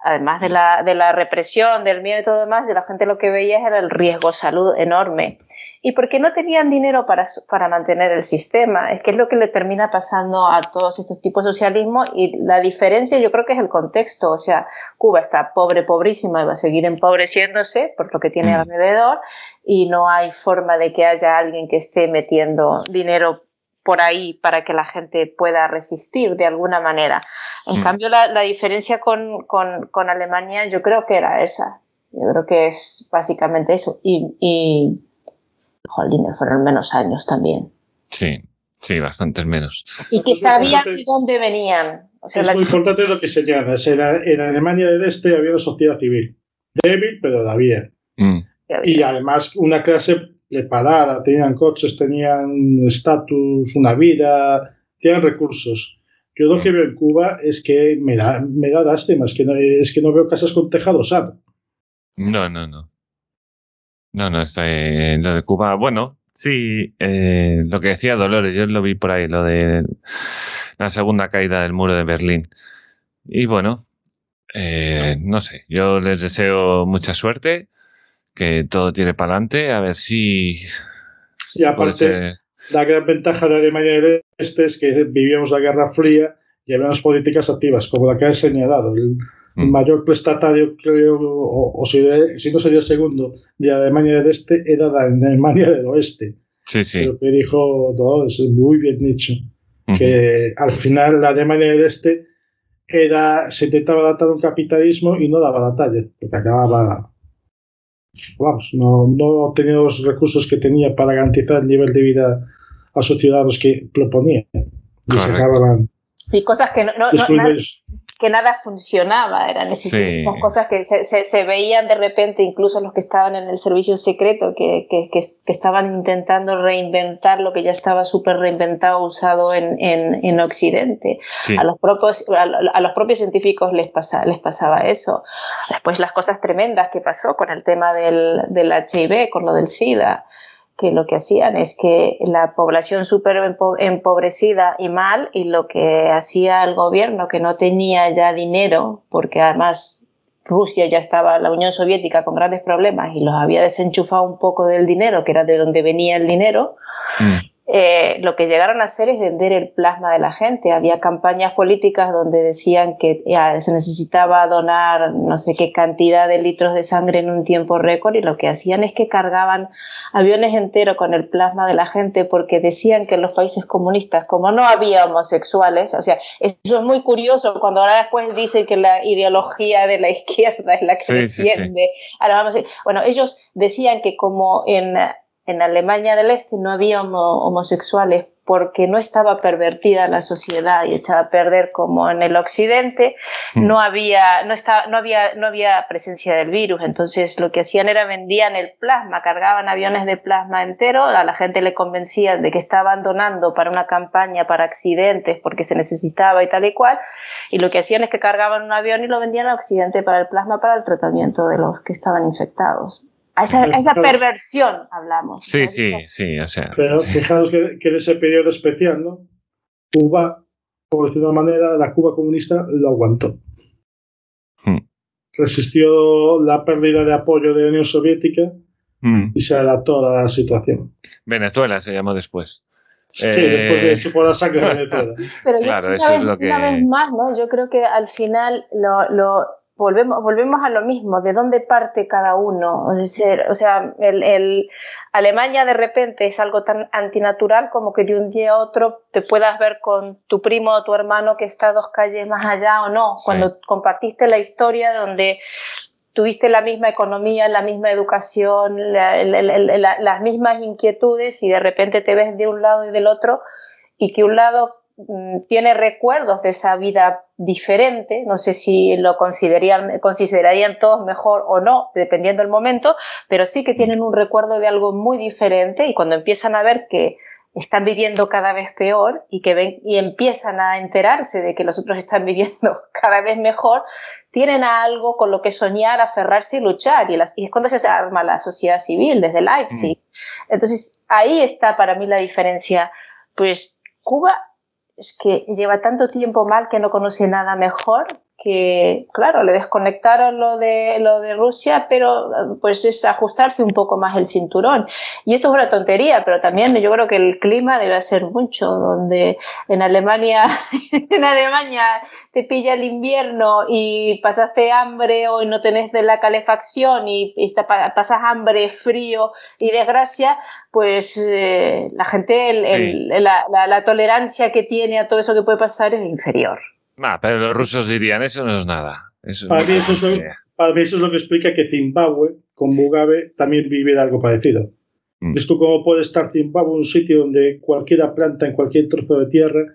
además de la, de la represión, del miedo y todo lo demás, la gente lo que veía era el riesgo salud enorme y porque no tenían dinero para, para mantener el sistema. Es que es lo que le termina pasando a todos estos tipos de socialismo y la diferencia yo creo que es el contexto. O sea, Cuba está pobre, pobrísima y va a seguir empobreciéndose por lo que tiene mm. alrededor y no hay forma de que haya alguien que esté metiendo dinero por ahí para que la gente pueda resistir de alguna manera. En mm. cambio, la, la diferencia con, con, con, Alemania yo creo que era esa. Yo creo que es básicamente eso. y, y jolines, fueron menos años también. Sí, sí, bastantes menos. Y que sabían de dónde venían. es muy importante lo que señalas. En, en Alemania del Este había una sociedad civil. Débil, pero la había. Mm. Y además una clase preparada, tenían coches, tenían estatus, una vida, tenían recursos. Yo lo que veo en Cuba es que me da, me da lástima, es que, no, es que no veo casas con tejados No, no, no. No, no, está en lo de Cuba. Bueno, sí, eh, lo que decía Dolores, yo lo vi por ahí, lo de la segunda caída del muro de Berlín. Y bueno, eh, no sé, yo les deseo mucha suerte, que todo tire para adelante, a ver si... Y aparte, la gran ventaja de Alemania del Este es que vivíamos la Guerra Fría y había políticas activas, como la que ha señalado. El, el mm. mayor prestatario, creo, o, si, no sería el segundo, de Alemania del Este, era la Alemania del Oeste. Sí, sí. Lo que dijo todo es muy bien dicho. Que al final la Alemania del Este era, se intentaba adaptar un capitalismo y no daba la talla, porque acababa. Vamos, no, no tenía los recursos que tenía para garantizar el nivel de vida a sus ciudadanos que proponían. Y se acababan. Y cosas que no, que nada funcionaba, eran esas, cosas que se, se, veían de repente, incluso los que estaban en el servicio secreto, que, que, que, estaban intentando reinventar lo que ya estaba súper reinventado, usado en, en, en Occidente. A, los propios, a, los propios científicos les, pasa, les pasaba eso. Después las cosas tremendas que pasó con el tema del, del HIV, con lo del SIDA que lo que hacían es que la población súper empobrecida y mal, y lo que hacía el gobierno, que no tenía ya dinero, porque además Rusia ya estaba, la Unión Soviética, con grandes problemas y los había desenchufado un poco del dinero, que era de donde venía el dinero, mm. Eh, lo que llegaron a hacer es vender el plasma de la gente. Había campañas políticas donde decían que se necesitaba donar no sé qué cantidad de litros de sangre en un tiempo récord y lo que hacían es que cargaban aviones enteros con el plasma de la gente porque decían que en los países comunistas, como no había homosexuales, o sea, eso es muy curioso cuando ahora después dicen que la ideología de la izquierda es la que defiende. Ahora vamos a bueno, ellos decían que como en en Alemania del Este no había homosexuales porque no estaba pervertida la sociedad y echada a perder como en el Occidente, mm. no, había, no, estaba, no, había, no había presencia del virus. Entonces lo que hacían era vendían el plasma, cargaban aviones de plasma entero, a la gente le convencían de que estaban donando para una campaña para accidentes porque se necesitaba y tal y cual, y lo que hacían es que cargaban un avión y lo vendían a Occidente para el plasma para el tratamiento de los que estaban infectados. A esa, perversión hablamos. Sí, sí, sí, o sea. Pero fijaros que, que, en ese periodo especial, ¿no? Cuba, por decirlo de una manera, la Cuba comunista lo aguantó. Hmm. Resistió la pérdida de apoyo de la Unión Soviética hmm. y se adaptó a la situación. Venezuela se llamó después. Sí, después de chupar la sangre de Venezuela. Pero claro, eso es lo que... una vez más, ¿no? Yo creo que al final lo, lo volvemos, volvemos a lo mismo, de dónde parte cada uno. O sea, el, Alemania de repente es algo tan antinatural como que de un día a otro te puedas ver con tu primo o tu hermano que está dos calles más allá o no. Cuando compartiste la historia donde tuviste la misma economía, la misma educación, las mismas inquietudes y de repente te ves de un lado y del otro y que un lado tiene recuerdos de esa vida diferente, no sé si lo considerarían, considerarían todos mejor o no, dependiendo del momento, pero sí que tienen un recuerdo de algo muy diferente y cuando empiezan a ver que están viviendo cada vez peor y que ven y empiezan a enterarse de que los otros están viviendo cada vez mejor, tienen algo con lo que soñar, aferrarse y luchar. Y, y es cuando se arma la sociedad civil, desde Leipzig. Mm. Entonces, ahí está para mí la diferencia. Pues Cuba es que lleva tanto tiempo mal que no conoce nada mejor que, claro, le desconectaron lo de, lo de Rusia, pero pues es ajustarse un poco más el cinturón. Y esto es una tontería, pero también yo creo que el clima debe ser mucho, donde en Alemania, en Alemania te pilla el invierno y pasaste hambre o no tenés de la calefacción y, pasas hambre, frío y desgracia, pues eh, la gente, la, la tolerancia que tiene a todo eso que puede pasar es inferior pero los rusos dirían, eso no es nada. para, mí eso es lo, que explica que Zimbabue, con Mugabe, también vive de algo parecido. Mm. ¿Ves tú cómo puede estar Zimbabue, un sitio donde cualquiera planta en cualquier trozo de tierra?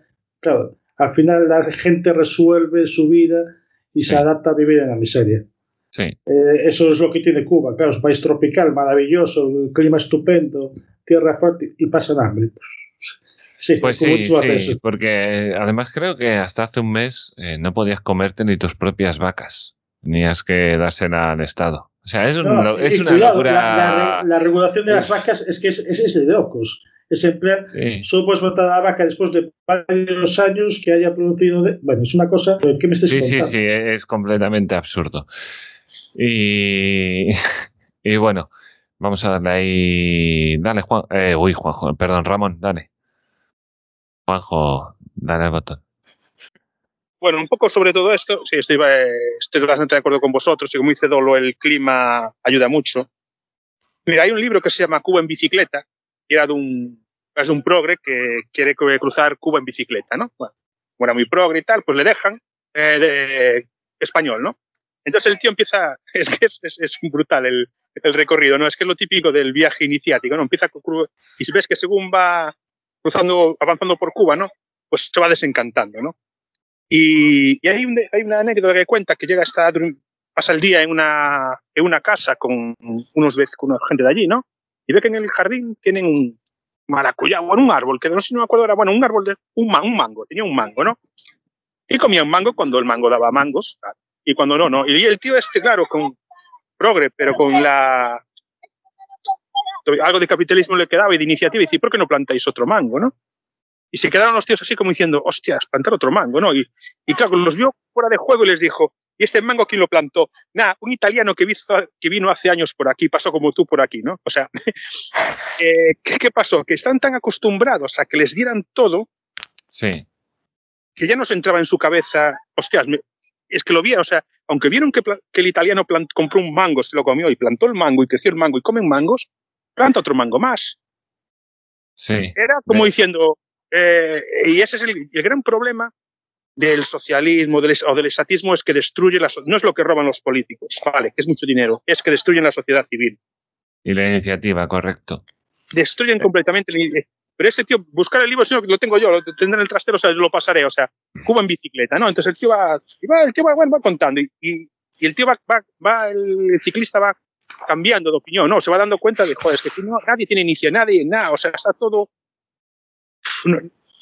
Claro, al final la gente resuelve su vida y se adapta a vivir en la miseria. Sí. Eh, eso es lo que tiene Cuba. Claro, es un país tropical, maravilloso, clima estupendo, tierra fuerte y pasan hambre. Sí, pues sí, sí, porque además creo que hasta hace un mes eh, no podías comerte ni tus propias vacas, tenías que dársela al Estado. O sea, es, una locura. La, regulación de las vacas es que es, es, de locos. Es en plan, solo puedes matar a la vaca después de varios años que haya producido. Bueno, es una cosa que me estés sí, Sí, sí, es completamente absurdo. Y, y bueno, vamos a darle ahí. Dale, Juan. Eh, uy, Juan, perdón, Ramón, dale. Juanjo, dale al botón. Bueno, un poco sobre todo esto, sí, estoy, estoy de acuerdo con vosotros y como dice Dolo, el clima ayuda mucho. Mira, hay un libro que se llama Cuba en bicicleta, que era de un, es un progre que quiere cruzar Cuba en bicicleta, ¿no? Bueno, como era muy progre y tal, pues le dejan eh, de, español, ¿no? Entonces el tío empieza, es que es, es, brutal el, el, recorrido, ¿no? Es que es lo típico del viaje iniciático, ¿no? Empieza y ves que según va cruzando, avanzando por Cuba, ¿no? Pues se va desencantando, ¿no? Y, hay, hay, una anécdota que cuenta que llega hasta pasa el día en una, en una casa con unos con una gente de allí, ¿no? Y ve que en el jardín tienen un maracuyá, bueno, un árbol, que no sé si no me acuerdo, era bueno, un árbol de un, un mango, tenía un mango, ¿no? Y comía un mango cuando el mango daba mangos y cuando no, ¿no? Y el tío este, claro, con progre, pero con la algo de capitalismo le quedaba y de iniciativa, y dice, ¿por qué no plantáis otro mango, no? Y se quedaron los tíos así como diciendo, hostias, plantar otro mango, ¿no? Y, y claro, los vio fuera de juego y les dijo, ¿y este mango quién lo plantó? Nada, un italiano que, que vino hace años por aquí, pasó como tú por aquí, ¿no? O sea, eh, ¿qué, pasó? Que están tan acostumbrados a que les dieran todo, sí. que ya no se entraba en su cabeza, hostias, es que lo vi, o sea, aunque vieron que, que el italiano compró un mango, se lo comió y plantó el mango y creció el mango y comen mangos, planta otro mango más. Sí. Era como diciendo, eh, y ese es el, gran problema del socialismo del, o del estatismo, es que destruye la no es lo que roban los políticos, vale, que es mucho dinero, es que destruyen la sociedad civil. Y la iniciativa, correcto. Destruyen completamente. Pero este tío, buscar el libro, si no, lo tengo yo, lo tendré en el trastero, o sea, lo pasaré, o sea, Cuba en bicicleta, ¿no? Entonces el tío va, el tío va, va contando y, y, el tío va, va, va, el ciclista va cambiando de opinión, no, se va dando cuenta de, joder, es que nadie tiene inicio, nadie, nada, o sea, está todo...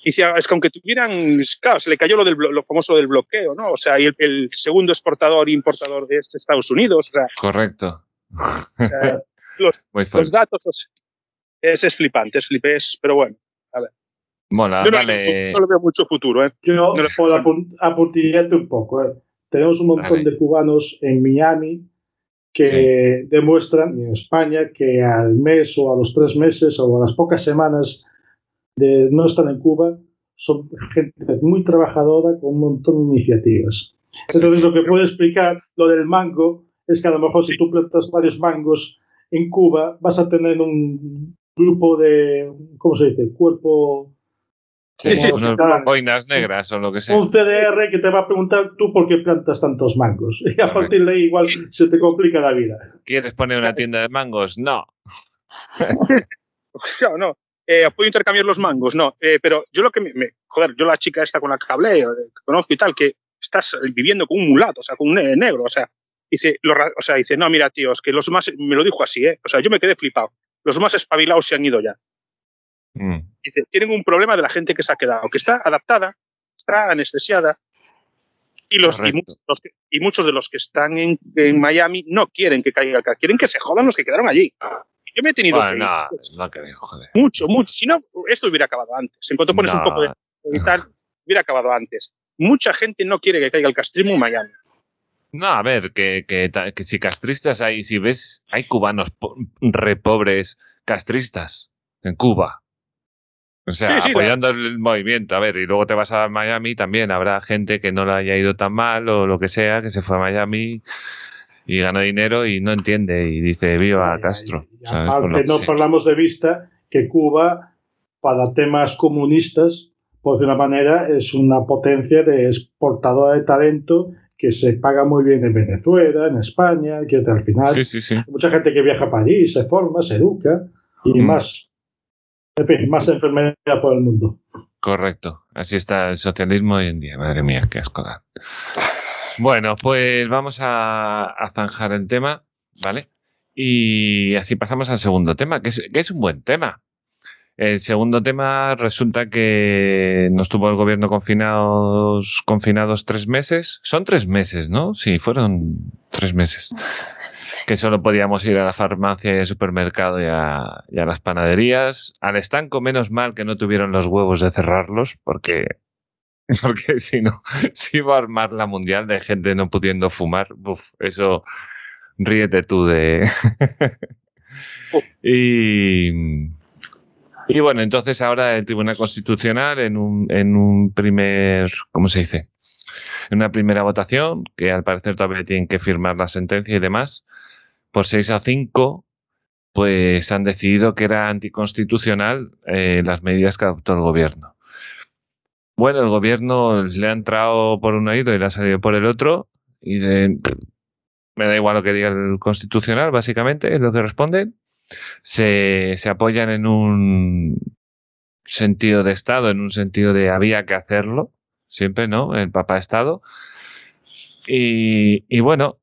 es que aunque tuvieran, claro, se le cayó lo, del, lo famoso del bloqueo, ¿no? O sea, y el, segundo exportador e importador de Estados Unidos. O sea, Correcto. O sea, los, datos es, es, flipante, es flipes, pero bueno, a ver. Yo no, vale. no, lo veo mucho futuro, ¿eh? Yo no puedo apuntillarte un poco, ¿eh? Tenemos un montón de cubanos en Miami que demuestran en España que al mes o a los tres meses o a las pocas semanas de no estar en Cuba son gente muy trabajadora con un montón de iniciativas. Entonces lo que puede explicar lo del mango es que a lo mejor si tú plantas varios mangos en Cuba vas a tener un grupo de, ¿cómo se dice? Cuerpo... Sí, sí, boinas negras o lo que sea. Un CDR que te va a preguntar tú por qué plantas tantos mangos. Y a partir de ahí igual se te complica la vida. ¿Quieres poner una tienda de mangos? No. no, no. Eh, ¿Puedo intercambiar los mangos? No. Eh, pero yo lo que me, Joder, yo la chica esta con la que hablé, que conozco y tal, que estás viviendo con un mulato, o sea, con un negro, o sea, dice, o sea, dice, no, mira, tío, es que los más, me lo dijo así, ¿eh? O sea, yo me quedé flipado. Los más espabilados se han ido ya. Mm. Dice, tienen un problema de la gente que se ha quedado, que está adaptada, está anestesiada, y, los, y, muchos, de los que están en, Miami no quieren que caiga acá, quieren que se jodan los que quedaron allí. Yo me he tenido que no, no creo, joder. Mucho, mucho. Si no, esto hubiera acabado antes. En cuanto pones un poco de y tal, hubiera acabado antes. Mucha gente no quiere que caiga el castrismo en Miami. No, a ver, que, que, que si castristas hay, si ves, hay cubanos re pobres castristas en Cuba. O sea, apoyando el movimiento. A ver, y luego te vas a Miami, también habrá gente que no le haya ido tan mal o lo que sea, que se fue a Miami y gana dinero y no entiende y dice viva Castro. aparte, no hablamos de vista que Cuba, para temas comunistas, por de una manera, es una potencia de exportadora de talento que se paga muy bien en Venezuela, en España, que al final mucha gente que viaja a París, se forma, se educa y mm. más, en fin, más enfermedad por el mundo. Correcto, así está el socialismo hoy en día, madre mía, qué asco Bueno, pues vamos a, zanjar el tema, ¿vale? Y así pasamos al segundo tema, que es, que es un buen tema. El segundo tema resulta que nos tuvo el gobierno confinados, confinados tres meses. Son tres meses, ¿no? Sí, fueron tres meses. Que solo podíamos ir a la farmacia y al supermercado y a, las panaderías. Al estanco, menos mal que no tuvieron los huevos de cerrarlos, porque, porque si no, si iba a armar la mundial de gente no pudiendo fumar. Uf, eso ríete tú de. y y bueno, entonces ahora el Tribunal Constitucional en un, en un primer, ¿cómo se dice? En una primera votación, que al parecer todavía tienen que firmar la sentencia y demás, por 6 a 5, pues han decidido que era anticonstitucional eh, las medidas que adoptó el gobierno. Bueno, el gobierno le ha entrado por un oído y le ha salido por el otro, y me da igual lo que diga el constitucional, básicamente, es lo que responden se, se apoyan en un sentido de Estado, en un sentido de había que hacerlo, siempre, ¿no? El Papa Estado. Y, y, bueno,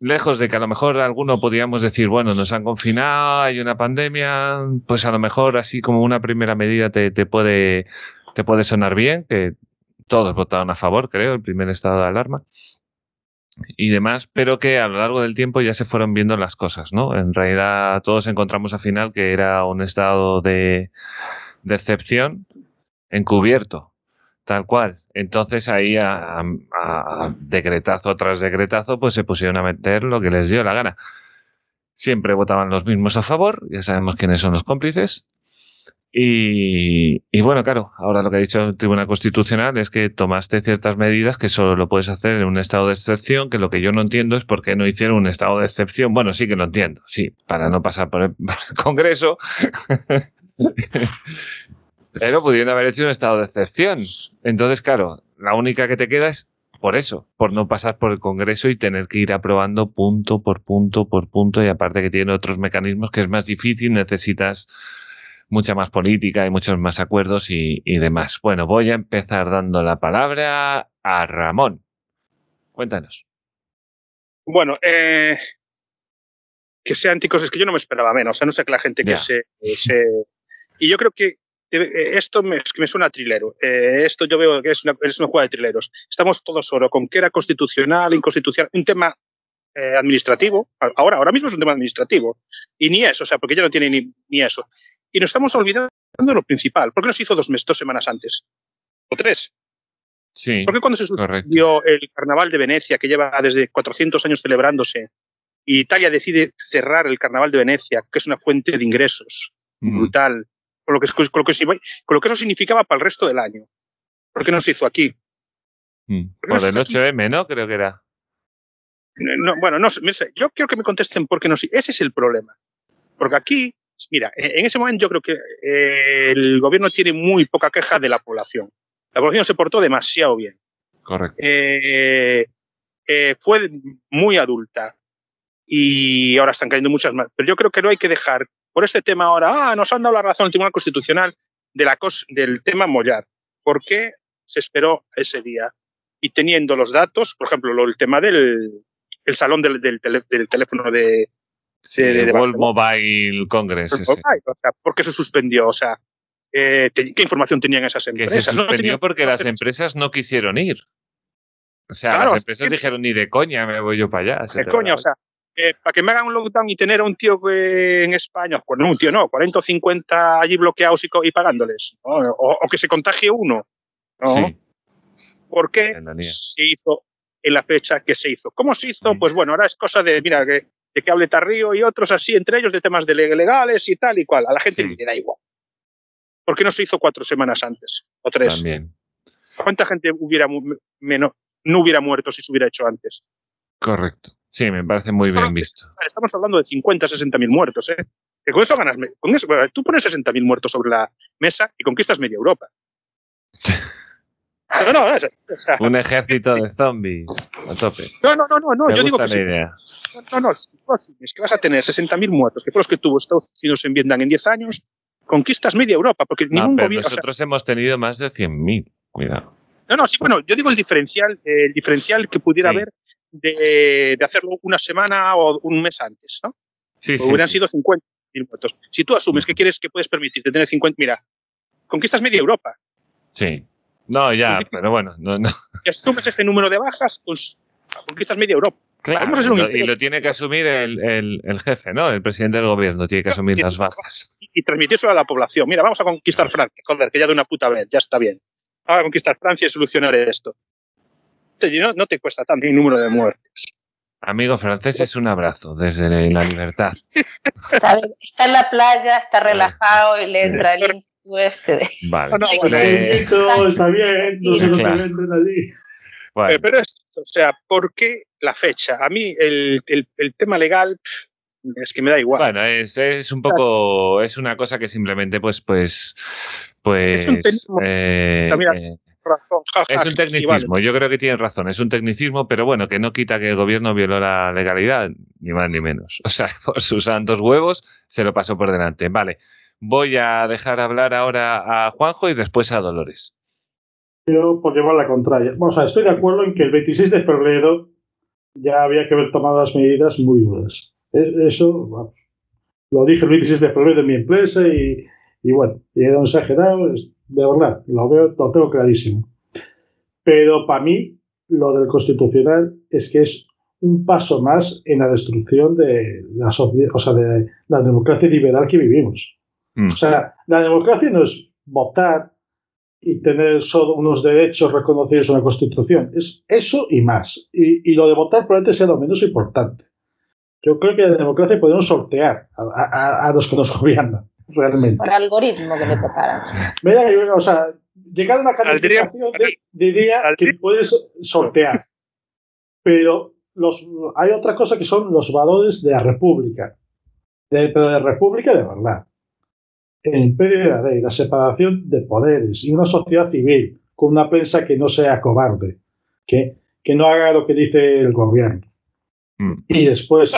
lejos de que a lo mejor alguno podríamos decir, bueno, nos han confinado, hay una pandemia, pues a lo mejor así como una primera medida te, te puede, te puede sonar bien, que todos votaron a favor, creo, el primer estado de alarma y demás, pero que a lo largo del tiempo ya se fueron viendo las cosas, ¿no? En realidad todos encontramos al final que era un estado de, de excepción encubierto, tal cual. Entonces ahí a, decretazo tras decretazo pues se pusieron a meter lo que les dio la gana. Siempre votaban los mismos a favor, ya sabemos quiénes son los cómplices, y, bueno, claro, ahora lo que ha dicho el Tribunal Constitucional es que tomaste ciertas medidas que solo lo puedes hacer en un estado de excepción, que lo que yo no entiendo es por qué no hicieron un estado de excepción. Bueno, sí que lo entiendo, sí, para no pasar por el, Congreso. Pero pudiendo haber hecho un estado de excepción. Entonces, claro, la única que te queda es por eso, por no pasar por el Congreso y tener que ir aprobando punto por punto por punto y aparte que tiene otros mecanismos que es más difícil, necesitas mucha más política y muchos más acuerdos y, demás. Bueno, voy a empezar dando la palabra a Ramón. Cuéntanos. Bueno, eh, que sea anticos es que yo no me esperaba menos. O sea, no sé que la gente que se, Y yo creo que esto me, que me suena a trilero. Eh, esto yo veo que es una, es una jugada de trileros. Estamos todos oro con que era constitucional, inconstitucional, un tema eh, administrativo. Ahora, ahora mismo es un tema administrativo. Y ni eso, o sea, porque ya no tiene ni, ni eso. Y nos estamos olvidando de lo principal. ¿Por qué nos hizo dos, meses, dos semanas antes? ¿O tres? Sí. ¿Por qué cuando se suspendió el carnaval de Venecia, que lleva desde 400 años celebrándose, y Italia decide cerrar el carnaval de Venecia, que es una fuente de ingresos brutal, con lo, que, con, lo que, con lo que eso significaba para el resto del año? ¿Por qué no se hizo aquí? Mm. Por el 8M, ¿no? Creo que era. bueno, no sé, yo quiero que me contesten porque no sé. Ese es el problema. Porque aquí, mira, en ese momento yo creo que eh, el gobierno tiene muy poca queja de la población. La población se portó demasiado bien. Correcto. Eh, eh, fue muy adulta y ahora están cayendo muchas más. Pero yo creo que no hay que dejar por este tema ahora, ah, nos han dado la razón el Tribunal Constitucional de la del tema Mollar. ¿Por qué se esperó ese día? Y teniendo los datos, por ejemplo, el tema del el salón del, del, teléfono de, de, World Mobile Congress. o sea, ¿Por qué se suspendió? O sea, eh, ¿qué información tenían esas empresas? Que se suspendió porque las empresas no quisieron ir. O sea, las empresas dijeron ni de coña me voy yo para allá. De coña, o sea, eh, para que me hagan un lockdown y tener a un tío en España, pues no, un tío no, 40 o 50 allí bloqueados y, pagándoles, o, que se contagie uno. ¿no? ¿Por qué se hizo en la fecha que se hizo? ¿Cómo se hizo? Pues bueno, ahora es cosa de, mira, que, de que hable Tarrío y otros así, entre ellos de temas de legales y tal y cual. A la gente le da igual. ¿Por qué no se hizo cuatro semanas antes o tres? También. ¿Cuánta gente hubiera menos, no hubiera muerto si se hubiera hecho antes? Correcto. Sí, me parece muy bien visto. Estamos hablando de 50, 60 mil muertos, ¿eh? Que con eso ganas. Con eso, tú pones 60 mil muertos sobre la mesa y conquistas media Europa. No, no, Un ejército de zombies a tope. No, no, no, no, yo digo que. Sí. No, no, es que vas a tener 60.000 muertos, que fue los que tuvo Estados Unidos en Vietnam en 10 años, conquistas media Europa, porque ningún gobierno. Nosotros hemos tenido más de 100.000, cuidado. No, no, sí, bueno, yo digo el diferencial, el diferencial que pudiera haber de, hacerlo una semana o un mes antes, ¿no? Sí, sí hubieran sido 50 muertos. Si tú asumes que quieres que puedes permitirte tener 50, mira, conquistas media Europa. Sí. No, ya, pero bueno, no, no. Si asumes ese número de bajas, pues conquistas media Europa. Claro, y lo tiene que asumir el, el, jefe, ¿no? El presidente del gobierno tiene que asumir las bajas. Y, y transmitírselo a la población. Mira, vamos a conquistar Francia. Joder, que ya de una puta vez, ya está bien. Ahora conquistar Francia y solucionar esto no, te cuesta tanto el número de muertes. Amigo francés, es un abrazo desde la libertad. Está, en la playa, está relajado y le entra el este. Vale. está bien, no se allí. Eh, pero es, o sea, ¿por qué la fecha? A mí el, tema legal es que me da igual. Bueno, es, un poco, es una cosa que simplemente, pues, pues, pues. Eh, eh, es un tecnicismo, yo creo que tienen razón, es un tecnicismo, pero bueno, que no quita que el gobierno violó la legalidad, ni más ni menos. O sea, por sus santos huevos se lo pasó por delante. Vale, voy a dejar hablar ahora a Juanjo y después a Dolores. Yo, por llevar la contraria. Vamos a estoy de acuerdo en que el 26 de febrero ya había que haber tomado las medidas muy duras. Eso, vamos, lo dije el 26 de febrero de mi empresa y, y bueno, y un exagerado, de verdad, lo veo, lo tengo clarísimo. Pero para mí, lo del constitucional es que es un paso más en la destrucción de la sociedad, o sea, de la democracia liberal que vivimos. Mm. O sea, la democracia no es votar y tener solo unos derechos reconocidos en la Constitución. Es eso y más. Y, lo de votar probablemente sea lo menos importante. Yo creo que la democracia podemos sortear a los que nos gobiernan realmente. Por algoritmo que le tocara. o sea, llegar a una calificación diría que puedes sortear. Pero los, hay otra cosa que son los valores de la República. De, pero de República de verdad. El imperio de la ley, la separación de poderes y una sociedad civil con una prensa que no sea cobarde, que, que no haga lo que dice el gobierno. Mm. Y después,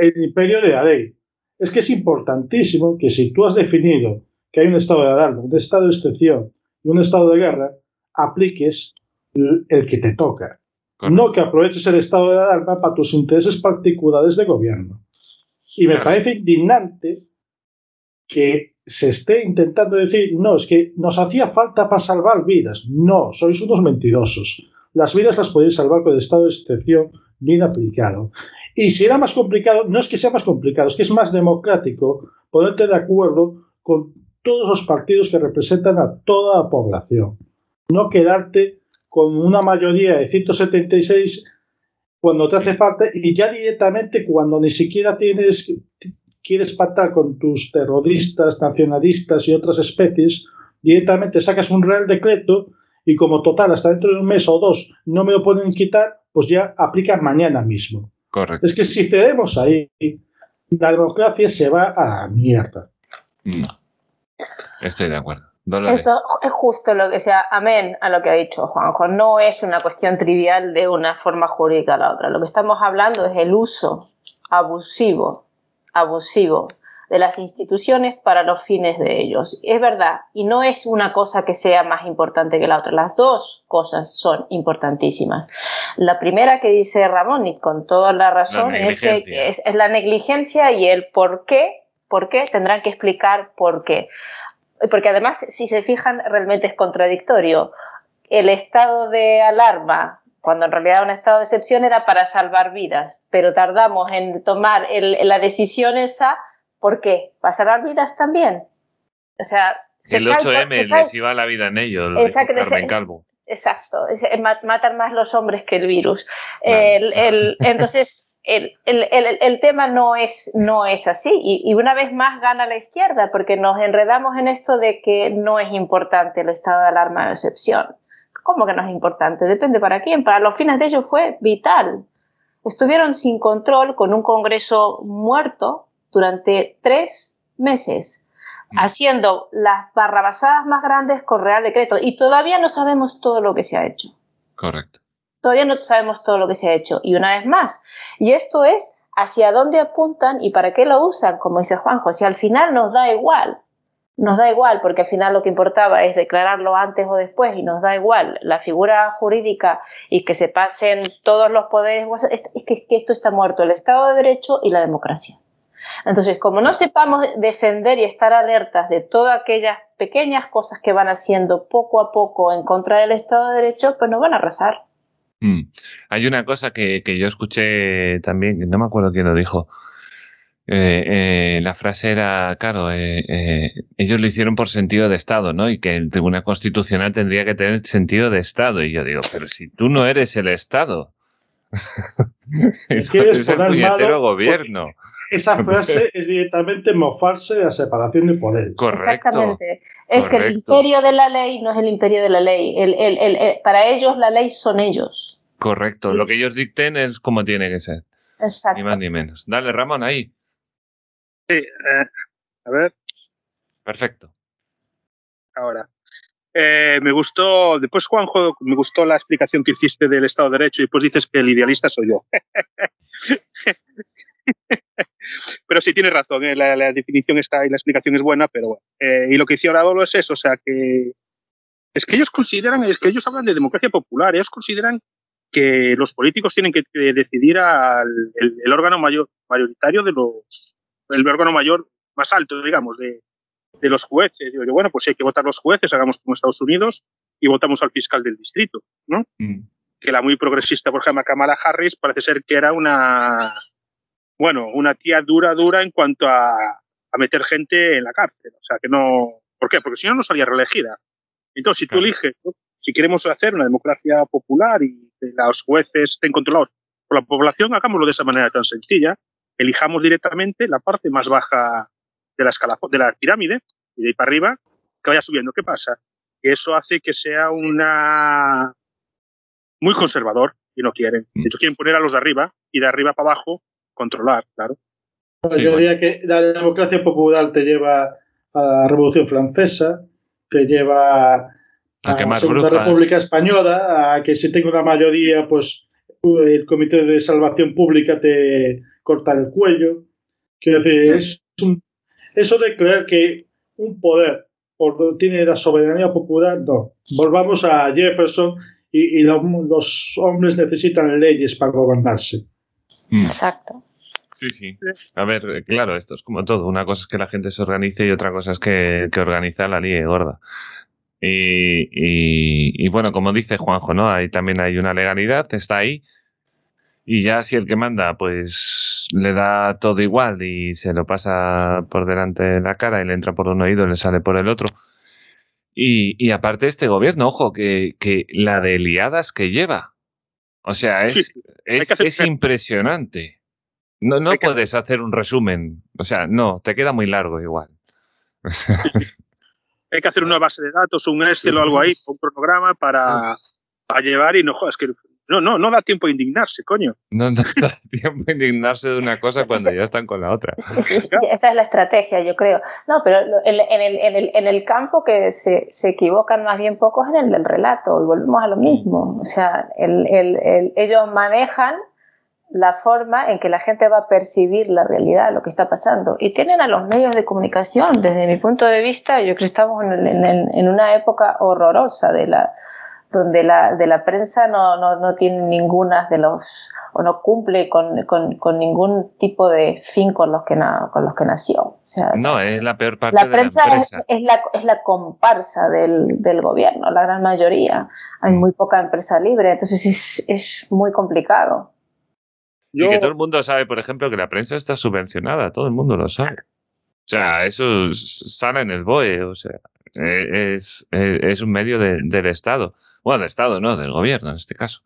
el imperio de la ley, es que es importantísimo que si tú has definido que hay un estado de alarma, un estado de excepción y un estado de guerra, apliques el que te toca. No que aproveches el estado de alarma para tus intereses particulares de gobierno. Y me parece indignante que se esté intentando decir, no, es que nos hacía falta para salvar vidas. No, sois unos mentirosos. Las vidas las podéis salvar con el estado de excepción bien aplicado. Y si era más complicado, no es que sea más complicado, es que es más democrático ponerte de acuerdo con todos los partidos que representan a toda la población. No quedarte con una mayoría de 176 cuando te hace falta y ya directamente cuando ni siquiera tienes quieres pactar con tus terroristas, nacionalistas y otras especies, directamente sacas un real decreto y como total hasta dentro de un mes o dos no me lo pueden quitar, pues ya aplica mañana mismo. Correcto. Es que si cedemos ahí, la democracia se va a la mierda. Mm. Estoy de acuerdo. Esto es justo lo que sea, amén a lo que ha dicho Juanjo. No es una cuestión trivial de una forma jurídica a la otra. Lo que estamos hablando es el uso abusivo, abusivo de las instituciones para los fines de ellos. Es verdad, y no es una cosa que sea más importante que la otra. Las dos cosas son importantísimas. La primera que dice Ramón, y con toda la razón, es que es, es, la negligencia y el por qué, por qué tendrán que explicar por qué. Porque además, si se fijan, realmente es contradictorio. El estado de alarma cuando en realidad un estado de excepción era para salvar vidas, pero tardamos en tomar la decisión esa ¿Por qué? ¿Para salvar vidas también? O sea, el 8M les iba la vida en ello, lo Exacto, Carmen Calvo. Exacto, matan más los hombres que el virus. entonces, el, tema no es, no es así. Y, una vez más gana la izquierda, porque nos enredamos en esto de que no es importante el estado de alarma de excepción. ¿Cómo que no es importante? Depende para quién. Para los fines de ellos fue vital. Estuvieron sin control con un Congreso muerto, durante tres meses, mm. haciendo las barrabasadas más grandes con Real Decreto. Y todavía no sabemos todo lo que se ha hecho. Correcto. Todavía no sabemos todo lo que se ha hecho. Y una vez más, y esto es hacia dónde apuntan y para qué lo usan, como dice Juanjo. Si al final nos da igual, nos da igual, porque al final lo que importaba es declararlo antes o después y nos da igual la figura jurídica y que se pasen todos los poderes, es que, que esto está muerto, el Estado de Derecho y la democracia. Entonces, como no sepamos defender y estar alertas de todas aquellas pequeñas cosas que van haciendo poco a poco en contra del Estado de Derecho, pues nos van a arrasar. Mm. Hay una cosa que, yo escuché también, no me acuerdo quién lo dijo. Eh, eh, la frase era, claro, eh, ellos lo hicieron por sentido de Estado, ¿no? Y que el Tribunal Constitucional tendría que tener sentido de Estado. Y yo digo, pero si tú no eres el Estado. ¿Quieres poner el gobierno esa frase es directamente mofarse de la separación de poderes. Correcto. Exactamente. Es que el imperio de la ley no es el imperio de la ley. para ellos la ley son ellos. Correcto. Lo que ellos dicten es como tiene que ser. Exacto. Ni más ni menos. Dale, Ramón, ahí. Sí, eh, a ver. Perfecto. Ahora. Eh, me gustó, después Juanjo, me gustó la explicación que hiciste del Estado de Derecho y después dices que el idealista soy yo. pero sí tiene razón, ¿eh? la, definición está y la explicación es buena, pero bueno. Eh, y lo que decía Oradolo es eso, o sea, que es que ellos consideran, es que ellos hablan de democracia popular, ellos consideran que los políticos tienen que decidir al el, órgano mayor, mayoritario de los, el órgano mayor más alto, digamos, de, de los jueces. Digo, bueno, pues hay que votar los jueces, hagamos como Estados Unidos y votamos al fiscal del distrito, ¿no? Mm. Que la muy progresista, por ejemplo, Kamala Harris parece ser que era una, bueno, una tía dura, dura en cuanto a, a meter gente en la cárcel. O sea, que no. ¿Por qué? Porque si no, no salía reelegida. Entonces, si tú eliges, si queremos hacer una democracia popular y que los jueces estén controlados por la población, hagámoslo de esa manera tan sencilla. Elijamos directamente la parte más baja de la escala, de la pirámide, y de ahí para arriba, que vaya subiendo. ¿Qué pasa? Que eso hace que sea una muy conservador y no quieren. De hecho, quieren poner a los de arriba y de arriba para abajo controlar, claro. Yo diría que la democracia popular te lleva a la Revolución Francesa, te lleva a, la Segunda República Española, a que si tengo una mayoría, pues el Comité de Salvación Pública te corta el cuello. Quiero decir, es eso de creer que un poder tiene la soberanía popular, no. Volvamos a Jefferson y, los hombres necesitan leyes para gobernarse. Mm. Exacto. Sí, sí. A ver, eh, claro, esto es como todo. Una cosa es que la gente se organice y otra cosa es que, organiza la liga gorda. Y, bueno, como dice Juanjo, ¿no? Ahí también hay una legalidad, está ahí. Y ya si el que manda, pues le da todo igual y se lo pasa por delante de la cara y le entra por un oído y le sale por el otro. Y, y aparte este gobierno, ojo, que, que la de liadas que lleva. O sea, es, es, impresionante. No, no puedes hacer... un resumen. O sea, no, te queda muy largo igual. Hay que hacer una base de datos, un Excel o algo ahí, un cronograma para, para llevar y no jodas que no, no, no da tiempo a indignarse, coño. No, da tiempo a indignarse de una cosa cuando ya están con la otra. Esa es la estrategia, yo creo. No, pero en, el, en el, en el campo que se, se, equivocan más bien pocos es en el del relato, y volvemos a lo mismo. O sea, el, ellos manejan la forma en que la gente va a percibir la realidad, lo que está pasando. Y tienen a los medios de comunicación, desde mi punto de vista, yo creo que estamos en, en una época horrorosa de la donde la, de la prensa no, no, no, tiene ninguna de los, o no cumple con, con, con ningún tipo de fin con los que, con los que nació. O sea, no, es la peor parte la de prensa la empresa. Es, la, es la comparsa del, del, gobierno, la gran mayoría. Hay mm. muy poca empresa libre, entonces es, es muy complicado. Y que todo el mundo sabe, por ejemplo, que la prensa está subvencionada, todo el mundo lo sabe. O sea, eso sale en el BOE, o sea, e, es, es un medio de, del Estado. Bueno, del Estado, no, del gobierno en este caso.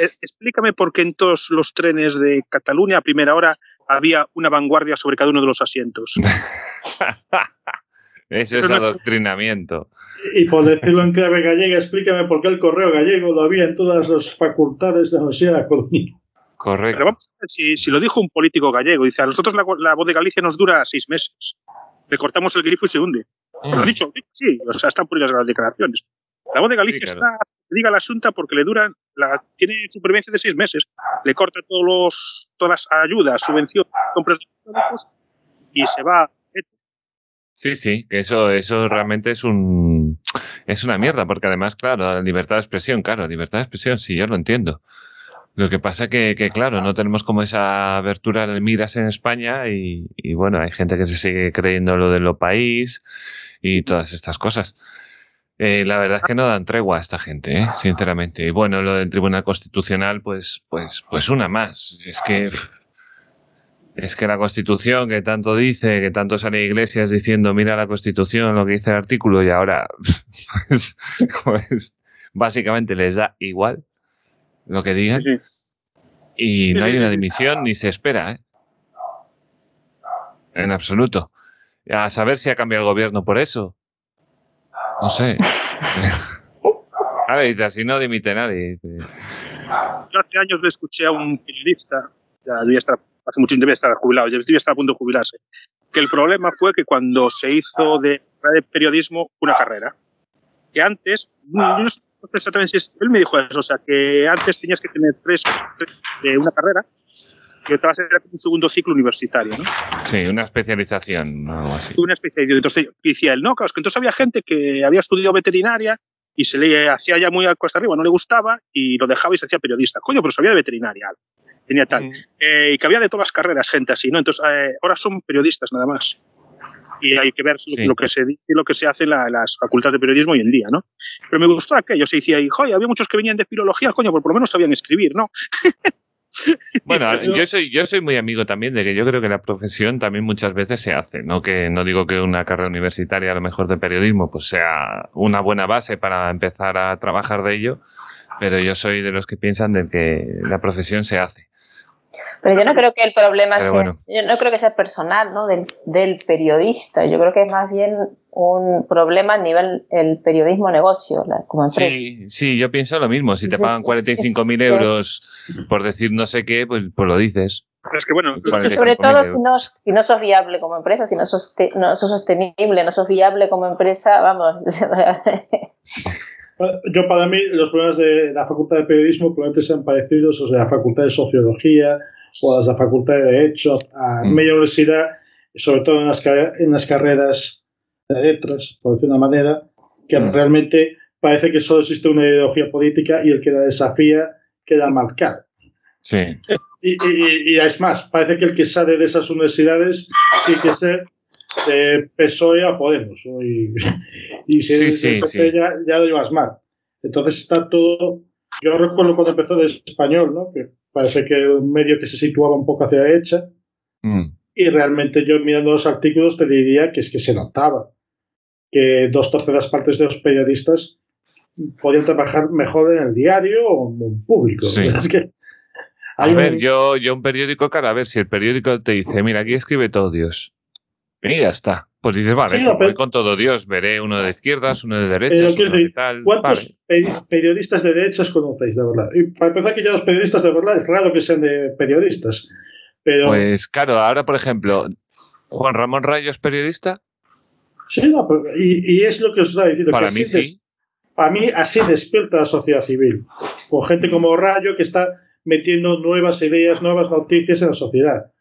Eh, explícame por qué en todos los trenes de Cataluña a primera hora había una vanguardia sobre cada uno de los asientos. Ese es adoctrinamiento. Y por decirlo en clave gallega, explícame por qué el correo gallego lo había en todas las facultades de la Universidad de Coruña. Correcto. Pero vamos a ver si, si, lo dijo un político gallego. Dice, a nosotros la, la, voz de Galicia nos dura seis meses. Le cortamos el grifo y se hunde. Mm. Lo ha dicho, sí, o sea, están por las declaraciones. La voz de Galicia está, diga la asunta porque le duran, la, tiene supervivencia de seis meses, le corta todos los, todas las ayudas, subvenciones, compras y se va. Sí, sí, que eso, eso realmente es un es una mierda, porque además, claro, la libertad de expresión, claro, libertad de expresión, sí, yo lo entiendo. Lo que pasa que, que claro, no tenemos como esa abertura de miras en España y, y bueno, hay gente que se sigue creyendo lo de lo país y todas estas cosas. Eh, la verdad es que no dan tregua a esta gente, ¿eh? sinceramente. Y bueno, lo del Tribunal Constitucional, pues, pues, pues una más. Es que es que la Constitución que tanto dice, que tanto sale Iglesias diciendo, mira la Constitución, lo que dice el artículo, y ahora, pues, pues básicamente les da igual lo que digan. Y no hay una dimisión ni se espera, ¿eh? En absoluto. A saber si ha cambiado el gobierno por eso. No sé. Ahora dice, así no dimite nadie. Yo hace años le escuché a un periodista, ya debía estar, hace mucho debía estar jubilado, debía estar a punto de jubilarse, que el problema fue que cuando se hizo de, de periodismo una carrera, que antes, no sé exactamente si él me dijo eso, o sea, que antes tenías que tener tres, de una carrera que otra era un segundo ciclo universitario, ¿no? Sí, una especialización, algo así. Una especialización. Entonces decía él, no, claro, es que entonces había gente que había estudiado veterinaria y se le hacía ya muy a cuesta arriba, no le gustaba y lo dejaba y se hacía periodista. Coño, pero sabía de veterinaria, tenía tal. Mm. Eh, y que había de todas las carreras gente así, ¿no? Entonces, eh, ahora son periodistas nada más. Y hay que ver lo, que se dice y lo que se hace en las facultades de periodismo hoy en día, ¿no? Pero me gustó aquello, se decía, y, joder, había muchos que venían de filología, coño, por lo menos sabían escribir, ¿no? Bueno, yo soy, yo soy muy amigo también de que yo creo que la profesión también muchas veces se hace, no que no digo que una carrera universitaria a lo mejor de periodismo pues sea una buena base para empezar a trabajar de ello, pero yo soy de los que piensan de que la profesión se hace. Pero yo no creo que el problema sea, yo no creo que sea personal, ¿no? Del, del, periodista. Yo creo que es más bien un problema a nivel el periodismo negocio, como empresa. Sí, sí, yo pienso lo mismo. Si te pagan 45.000 mil euros por decir no sé qué, pues, pues lo dices. es que bueno, y sobre todo si no, si no sos viable como empresa, si no sos, no sos sostenible, no sos viable como empresa, vamos. Yo para mí los problemas de la Facultad de Periodismo probablemente sean parecidos a la Facultad de Sociología o a la Facultad de Derecho, a mm. media universidad, sobre todo en las, en las carreras de letras, por decir una manera, que mm. realmente parece que solo existe una ideología política y el que la desafía queda marcado. Sí. Y, y, es más, parece que el que sale de esas universidades tiene que ser de PSOE a Podemos. Y, y si sí, Ya, ya, lo llevas mal. Entonces está todo. Yo recuerdo cuando empezó de español, ¿no? que parece que un medio que se situaba un poco hacia la derecha. Mm. Y realmente yo mirando los artículos te diría que es que se notaba que dos terceras partes de los periodistas podían trabajar mejor en el diario o en público. a ver, yo, yo un periódico, cara, a ver si el periódico te dice, mira, aquí escribe todo Dios. Y ya está. Pues dices, vale, pues voy con todo Dios, veré uno de izquierdas, uno de derechas, uno de tal. ¿Cuántos periodistas de derechas conocéis, de verdad? Y para empezar, que ya los periodistas de verdad es raro que sean de periodistas. Pero... Pues claro, ahora, por ejemplo, Juan Ramón Rayo es periodista. Sí, no, y, es lo que os está diciendo. Para mí sí. para mí así despierta la sociedad civil. Con gente como Rayo que está metiendo nuevas ideas, nuevas noticias en la sociedad.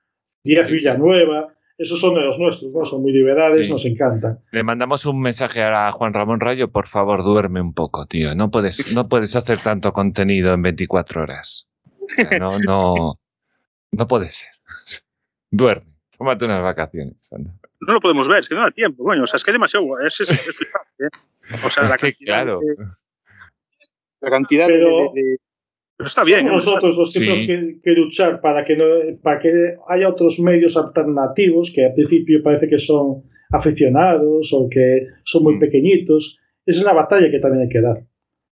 Díaz Villanueva, esos son de los nuestros, ¿no? Son muy liberales, nos encantan. Le mandamos un mensaje a Juan Ramón Rayo, por favor, duerme un poco, tío. No puedes, no puedes hacer tanto contenido en 24 horas. no, no, no puede ser. Duerme, tómate unas vacaciones. No lo podemos ver, es que no da tiempo, coño. O sea, es que es demasiado. Es, es, ¿eh? O sea, la cantidad. claro. la cantidad de pero está bien. Somos nosotros los que tenemos que, luchar para que, no, para que haya otros medios alternativos que al principio parece que son aficionados o que son muy mm. pequeñitos. Esa es la batalla que también hay que dar.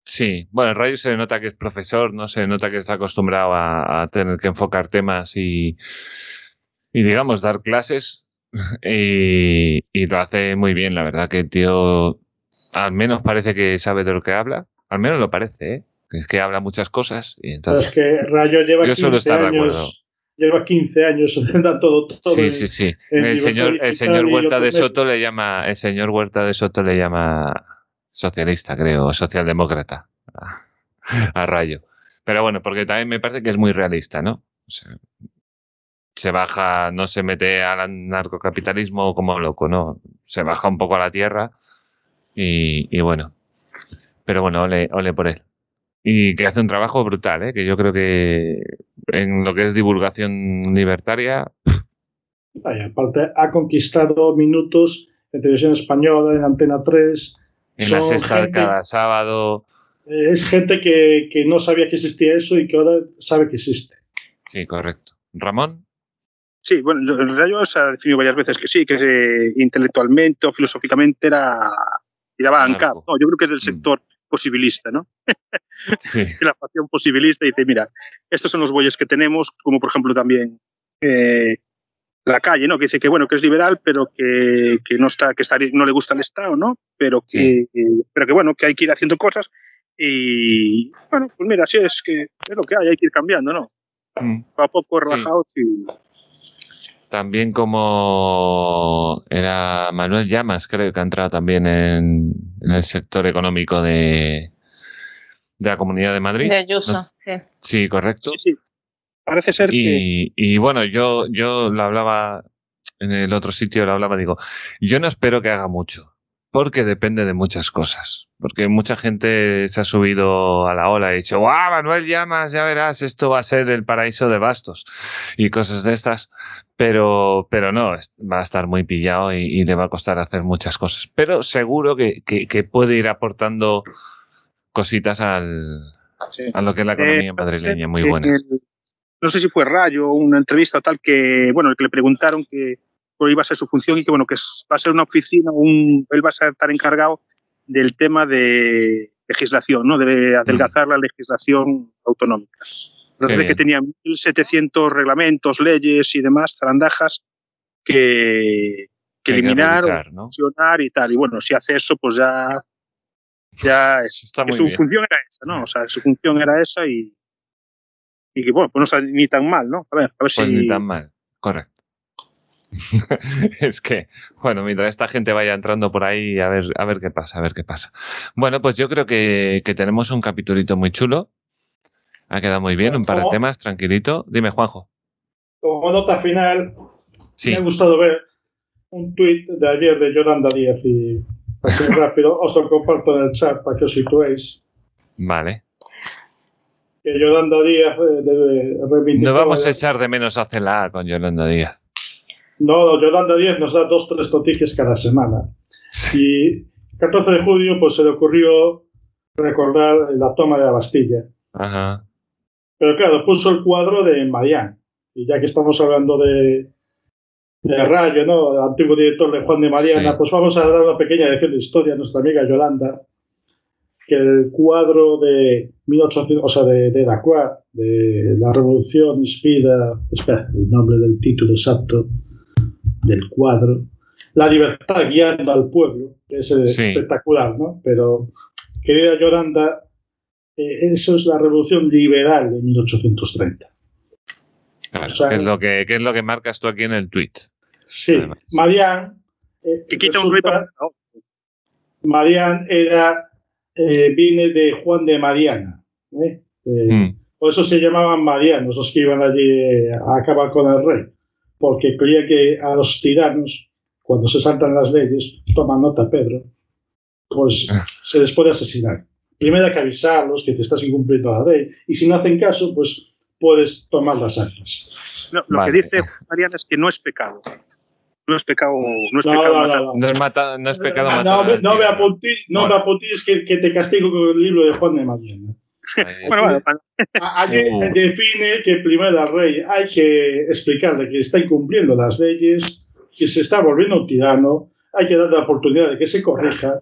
Sí, bueno, el Rayo se nota que es profesor, no se nota que está acostumbrado a, tener que enfocar temas y, y digamos, dar clases y, y, lo hace muy bien, la verdad que el tío al menos parece que sabe de lo que habla, al menos lo parece, ¿eh? es que habla muchas cosas. Y entonces, es que Rayo lleva 15 años. Lleva 15 años, da todo, todo. Sí, sí, sí. El señor, el señor Huerta de Soto le llama, el señor Huerta de Soto le llama socialista, creo, o socialdemócrata a, Rayo. Pero bueno, porque también me parece que es muy realista, ¿no? Se baja, no se mete al narcocapitalismo como loco, ¿no? Se baja un poco a la tierra y, y bueno. Pero bueno, ole, ole por él y que hace un trabajo brutal, ¿eh? que yo creo que en lo que es divulgación libertaria. Aparte ha conquistado minutos en televisión española, en Antena 3. En la sexta cada sábado. Es gente que, que, no sabía que existía eso y que ahora sabe que existe. Sí, correcto. ¿Ramón? Sí, bueno, en realidad se ha definido varias veces que sí, que eh, intelectualmente o filosóficamente era tiraba No, yo creo que es del mm. sector posibilista, ¿no? la facción posibilista dice, mira, estos son los bueyes que tenemos, como por ejemplo también eh, la calle, ¿no? Que dice que bueno, que es liberal, pero que, que no está, que está, no le gusta el Estado, ¿no? Pero que, pero que bueno, que hay que ir haciendo cosas y bueno, pues mira, así es que es lo que hay, hay que ir cambiando, ¿no? Mm. a poco rebajados y también como era Manuel Llamas, creo que ha entrado también en, el sector económico de, de, la Comunidad de Madrid. De Ayuso, sí. Sí, correcto. Sí, sí. Parece ser y, que... Y bueno, yo, yo lo hablaba en el otro sitio, lo hablaba, digo, yo no espero que haga mucho porque depende de muchas cosas. Porque mucha gente se ha subido a la ola y ha dicho, ¡guau, Manuel Llamas, ya verás, esto va a ser el paraíso de bastos! Y cosas de estas. Pero, pero no, va a estar muy pillado y, le va a costar hacer muchas cosas. Pero seguro que, que, puede ir aportando cositas al, a lo que es la economía eh, madrileña, muy buenas. no sé si fue Rayo, una entrevista o tal, que, bueno, el que le preguntaron que iba a ser su función y que bueno que va a ser una oficina, un, él va a estar encargado del tema de legislación, ¿no? de adelgazar la legislación autonómica. Parece que tenía 1.700 reglamentos, leyes y demás, zarandajas que, que eliminar, funcionar y tal. Y bueno, si hace eso, pues ya, ya es, su función era esa, ¿no? O sea, su función era esa y, y que bueno, pues no está ni tan mal, ¿no? A ver, a ver pues si. Ni tan mal, correcto. es que, bueno, mientras esta gente vaya entrando por ahí, a ver, a ver qué pasa, a ver qué pasa. Bueno, pues yo creo que, tenemos un capitulito muy chulo. Ha quedado muy bien, un par de temas, tranquilito. Dime, Juanjo. Como nota final, me ha gustado ver un tuit de ayer de Yolanda Díaz y así rápido os lo comparto en el chat para que os situéis. Vale. Que Yolanda Díaz eh, debe reivindicar. No vamos a echar de menos a CELA con Yolanda Díaz. No, Yolanda 10 nos da dos tres noticias cada semana. Y el 14 de julio pues se le ocurrió recordar la toma de la Bastilla. Ajá. Pero claro, puso el cuadro de Marián. Y ya que estamos hablando de, de Rayo, ¿no? El antiguo director de Juan de Mariana, pues vamos a dar una pequeña lección de historia a nuestra amiga Yolanda, que el cuadro de 1800, o sea, de, de de la Revolución Inspira, espera, el nombre del título exacto, del cuadro, la libertad guiando al pueblo, es espectacular, ¿no? Pero, querida Yolanda, eh, eso es la revolución liberal de 1830. ¿qué, es lo que, es lo que marcas tú aquí en el tweet? Sí, Marian. Eh, quita un Marian era, eh, viene de Juan de Mariana. ¿eh? Mm. Por eso se llamaban marianos los que iban allí a acabar con el rey, porque creía que a los tiranos, cuando se saltan las leyes, toma nota Pedro, pues ah. se les puede asesinar. Primero hay que avisarlos que te estás incumpliendo la ley, y si no hacen caso, pues puedes tomar las armas. lo que dice Mariana es que no es pecado no es pecado, no es pecado no, es, mata, no es pecado matar. No, no, me no me apuntéis que, que, te castigo con el libro de Juan de Mariana. Bueno, bueno, Allí uh. define que primero al rey hay que explicarle que está incumpliendo las leyes, que se está volviendo un tirano, hay que darle la oportunidad de que se corrija,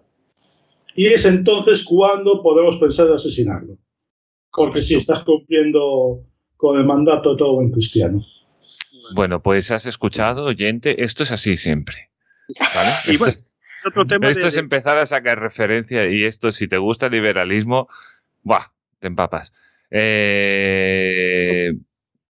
y es entonces cuando podemos pensar en asesinarlo. Porque si estás cumpliendo con el mandato de todo buen cristiano. Bueno, pues has escuchado, oyente, esto es así siempre. esto, es empezar a sacar referencia y esto, si te gusta el liberalismo, ¡buah! Te empapas. Eh,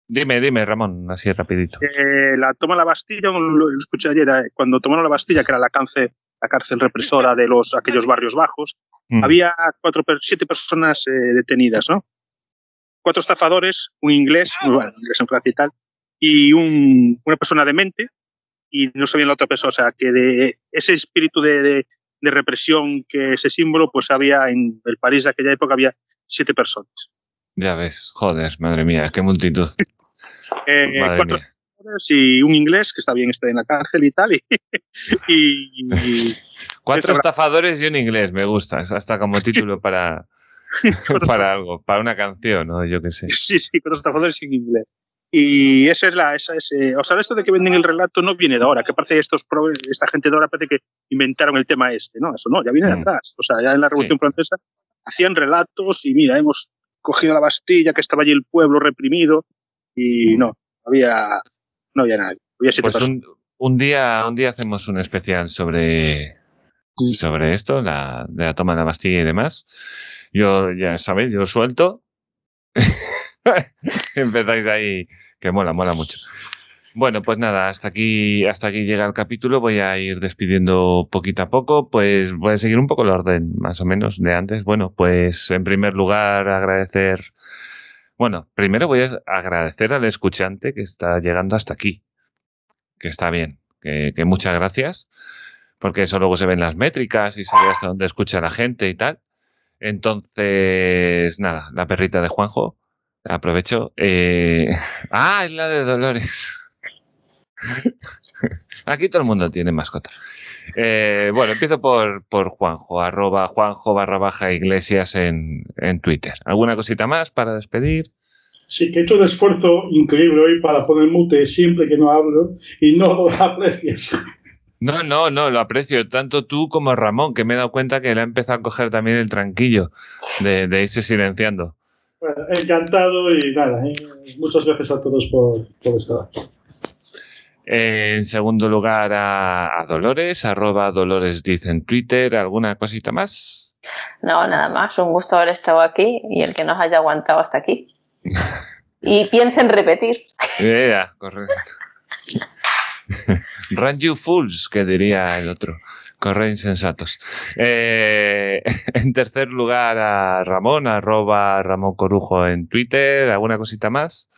dime, dime, Ramón, así rapidito. Eh, la toma de la Bastilla, lo, escuché ayer, eh, cuando tomaron la Bastilla, que era la cárcel, la cárcel represora de los aquellos barrios bajos, mm. había cuatro, siete personas detenidas, ¿no? Cuatro estafadores, un inglés, bueno, inglés en Francia y tal, y un, una persona demente y no sabían la otra persona. O sea, que de ese espíritu de, de, represión que ese símbolo, pues había en el París de aquella época había siete personas. Ya ves, joder, madre mía, qué multitud. eh, cuatro y un inglés que está bien está en la cárcel y tal. Y, cuatro estafadores y un inglés, me gusta, hasta como título para, para algo, para una canción, ¿no? Yo qué sé. Sí, sí, cuatro estafadores y un inglés. Y esa es la, esa es, eh, o sea, esto de que venden el relato no viene de ahora, que parece estos, esta gente de ahora parece que inventaron el tema este, ¿no? Eso no, ya viene de mm. atrás. O sea, ya en la Revolución Francesa hacían relatos y mira, hemos cogido la Bastilla, que estaba allí el pueblo reprimido, y mm. no, había, no había nadie. Había pues un, un, día, un día hacemos un especial sobre, sobre esto, la, de la toma de la Bastilla y demás. Yo, ya sabéis, yo suelto. Empezáis ahí, que mola, mola mucho. Bueno, pues nada, hasta aquí, hasta aquí llega el capítulo. Voy a ir despidiendo poquito a poco. Pues voy a seguir un poco el orden, más o menos, de antes. Bueno, pues en primer lugar, agradecer. Bueno, primero voy a agradecer al escuchante que está llegando hasta aquí. Que está bien. Que, que muchas gracias. Porque eso luego se ven las métricas y se ve hasta dónde escucha la gente y tal. Entonces, nada, la perrita de Juanjo Aprovecho. Eh... Ah, es la de Dolores. Aquí todo el mundo tiene mascota. Eh, bueno, empiezo por, por Juanjo, arroba Juanjo barra baja iglesias en, en Twitter. ¿Alguna cosita más para despedir? Sí, que he hecho un esfuerzo increíble hoy para poner mute siempre que no hablo y no lo aprecias. No, no, no, lo aprecio tanto tú como Ramón, que me he dado cuenta que le ha empezado a coger también el tranquillo de, de irse silenciando. Bueno, encantado y nada, ¿eh? muchas gracias a todos por, estar aquí. En segundo lugar a, Dolores, arroba Dolores dice en Twitter, ¿alguna cosita más? No, nada más, un gusto haber estado aquí y el que nos haya aguantado hasta aquí. y piensen repetir. Yeah, correcto. Run you fools, que diría el otro. Corre insensatos. Eh, en tercer lugar a Ramón, arroba Ramón Corujo en Twitter. ¿Alguna cosita más?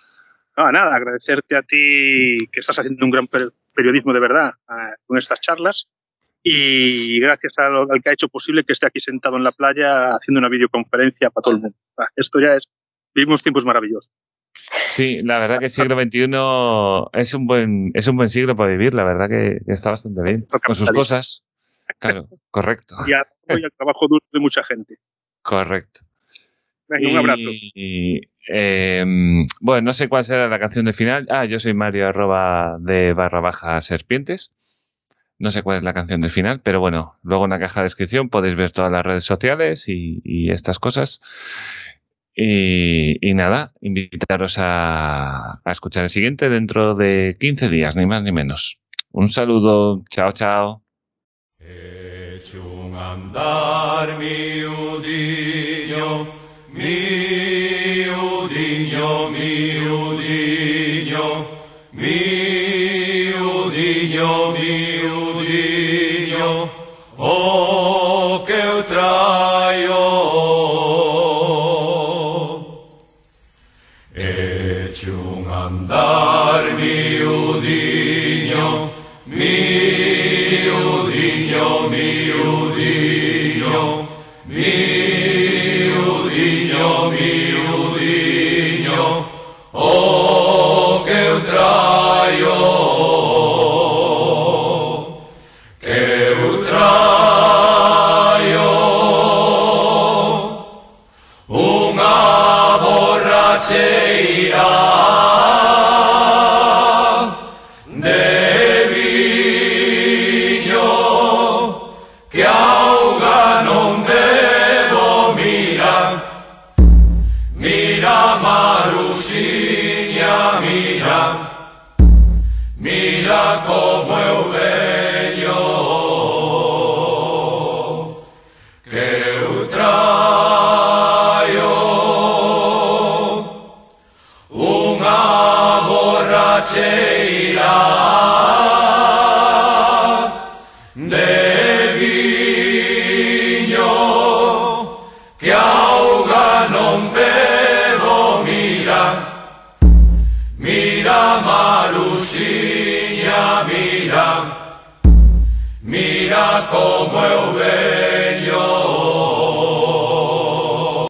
No, nada, agradecerte a ti que estás haciendo un gran periodismo de verdad con estas charlas y gracias al, que ha hecho posible que esté aquí sentado en la playa haciendo una videoconferencia para todo el mundo. Esto ya es, vivimos tiempos maravillosos. Sí, la verdad que el siglo XXI es un buen, es un buen siglo para vivir, la verdad que está bastante bien, con sus cosas. Claro, correcto. Y al, trabajo duro de mucha gente. Correcto. Venga, un abrazo. Em, bueno, no sé cuál será la canción de final. Ah, yo soy Mario de barra baja serpientes. No sé cuál es la canción del final, pero bueno, luego en la caja de descripción podéis ver todas las redes sociales y, estas cosas. Y, nada, invitaros a escuchar el siguiente dentro de 15 días, ni más ni menos. Un saludo, chao, chao. E un andar mi udigno, mi udigno, mi udigno, mi udigno, mi udigno.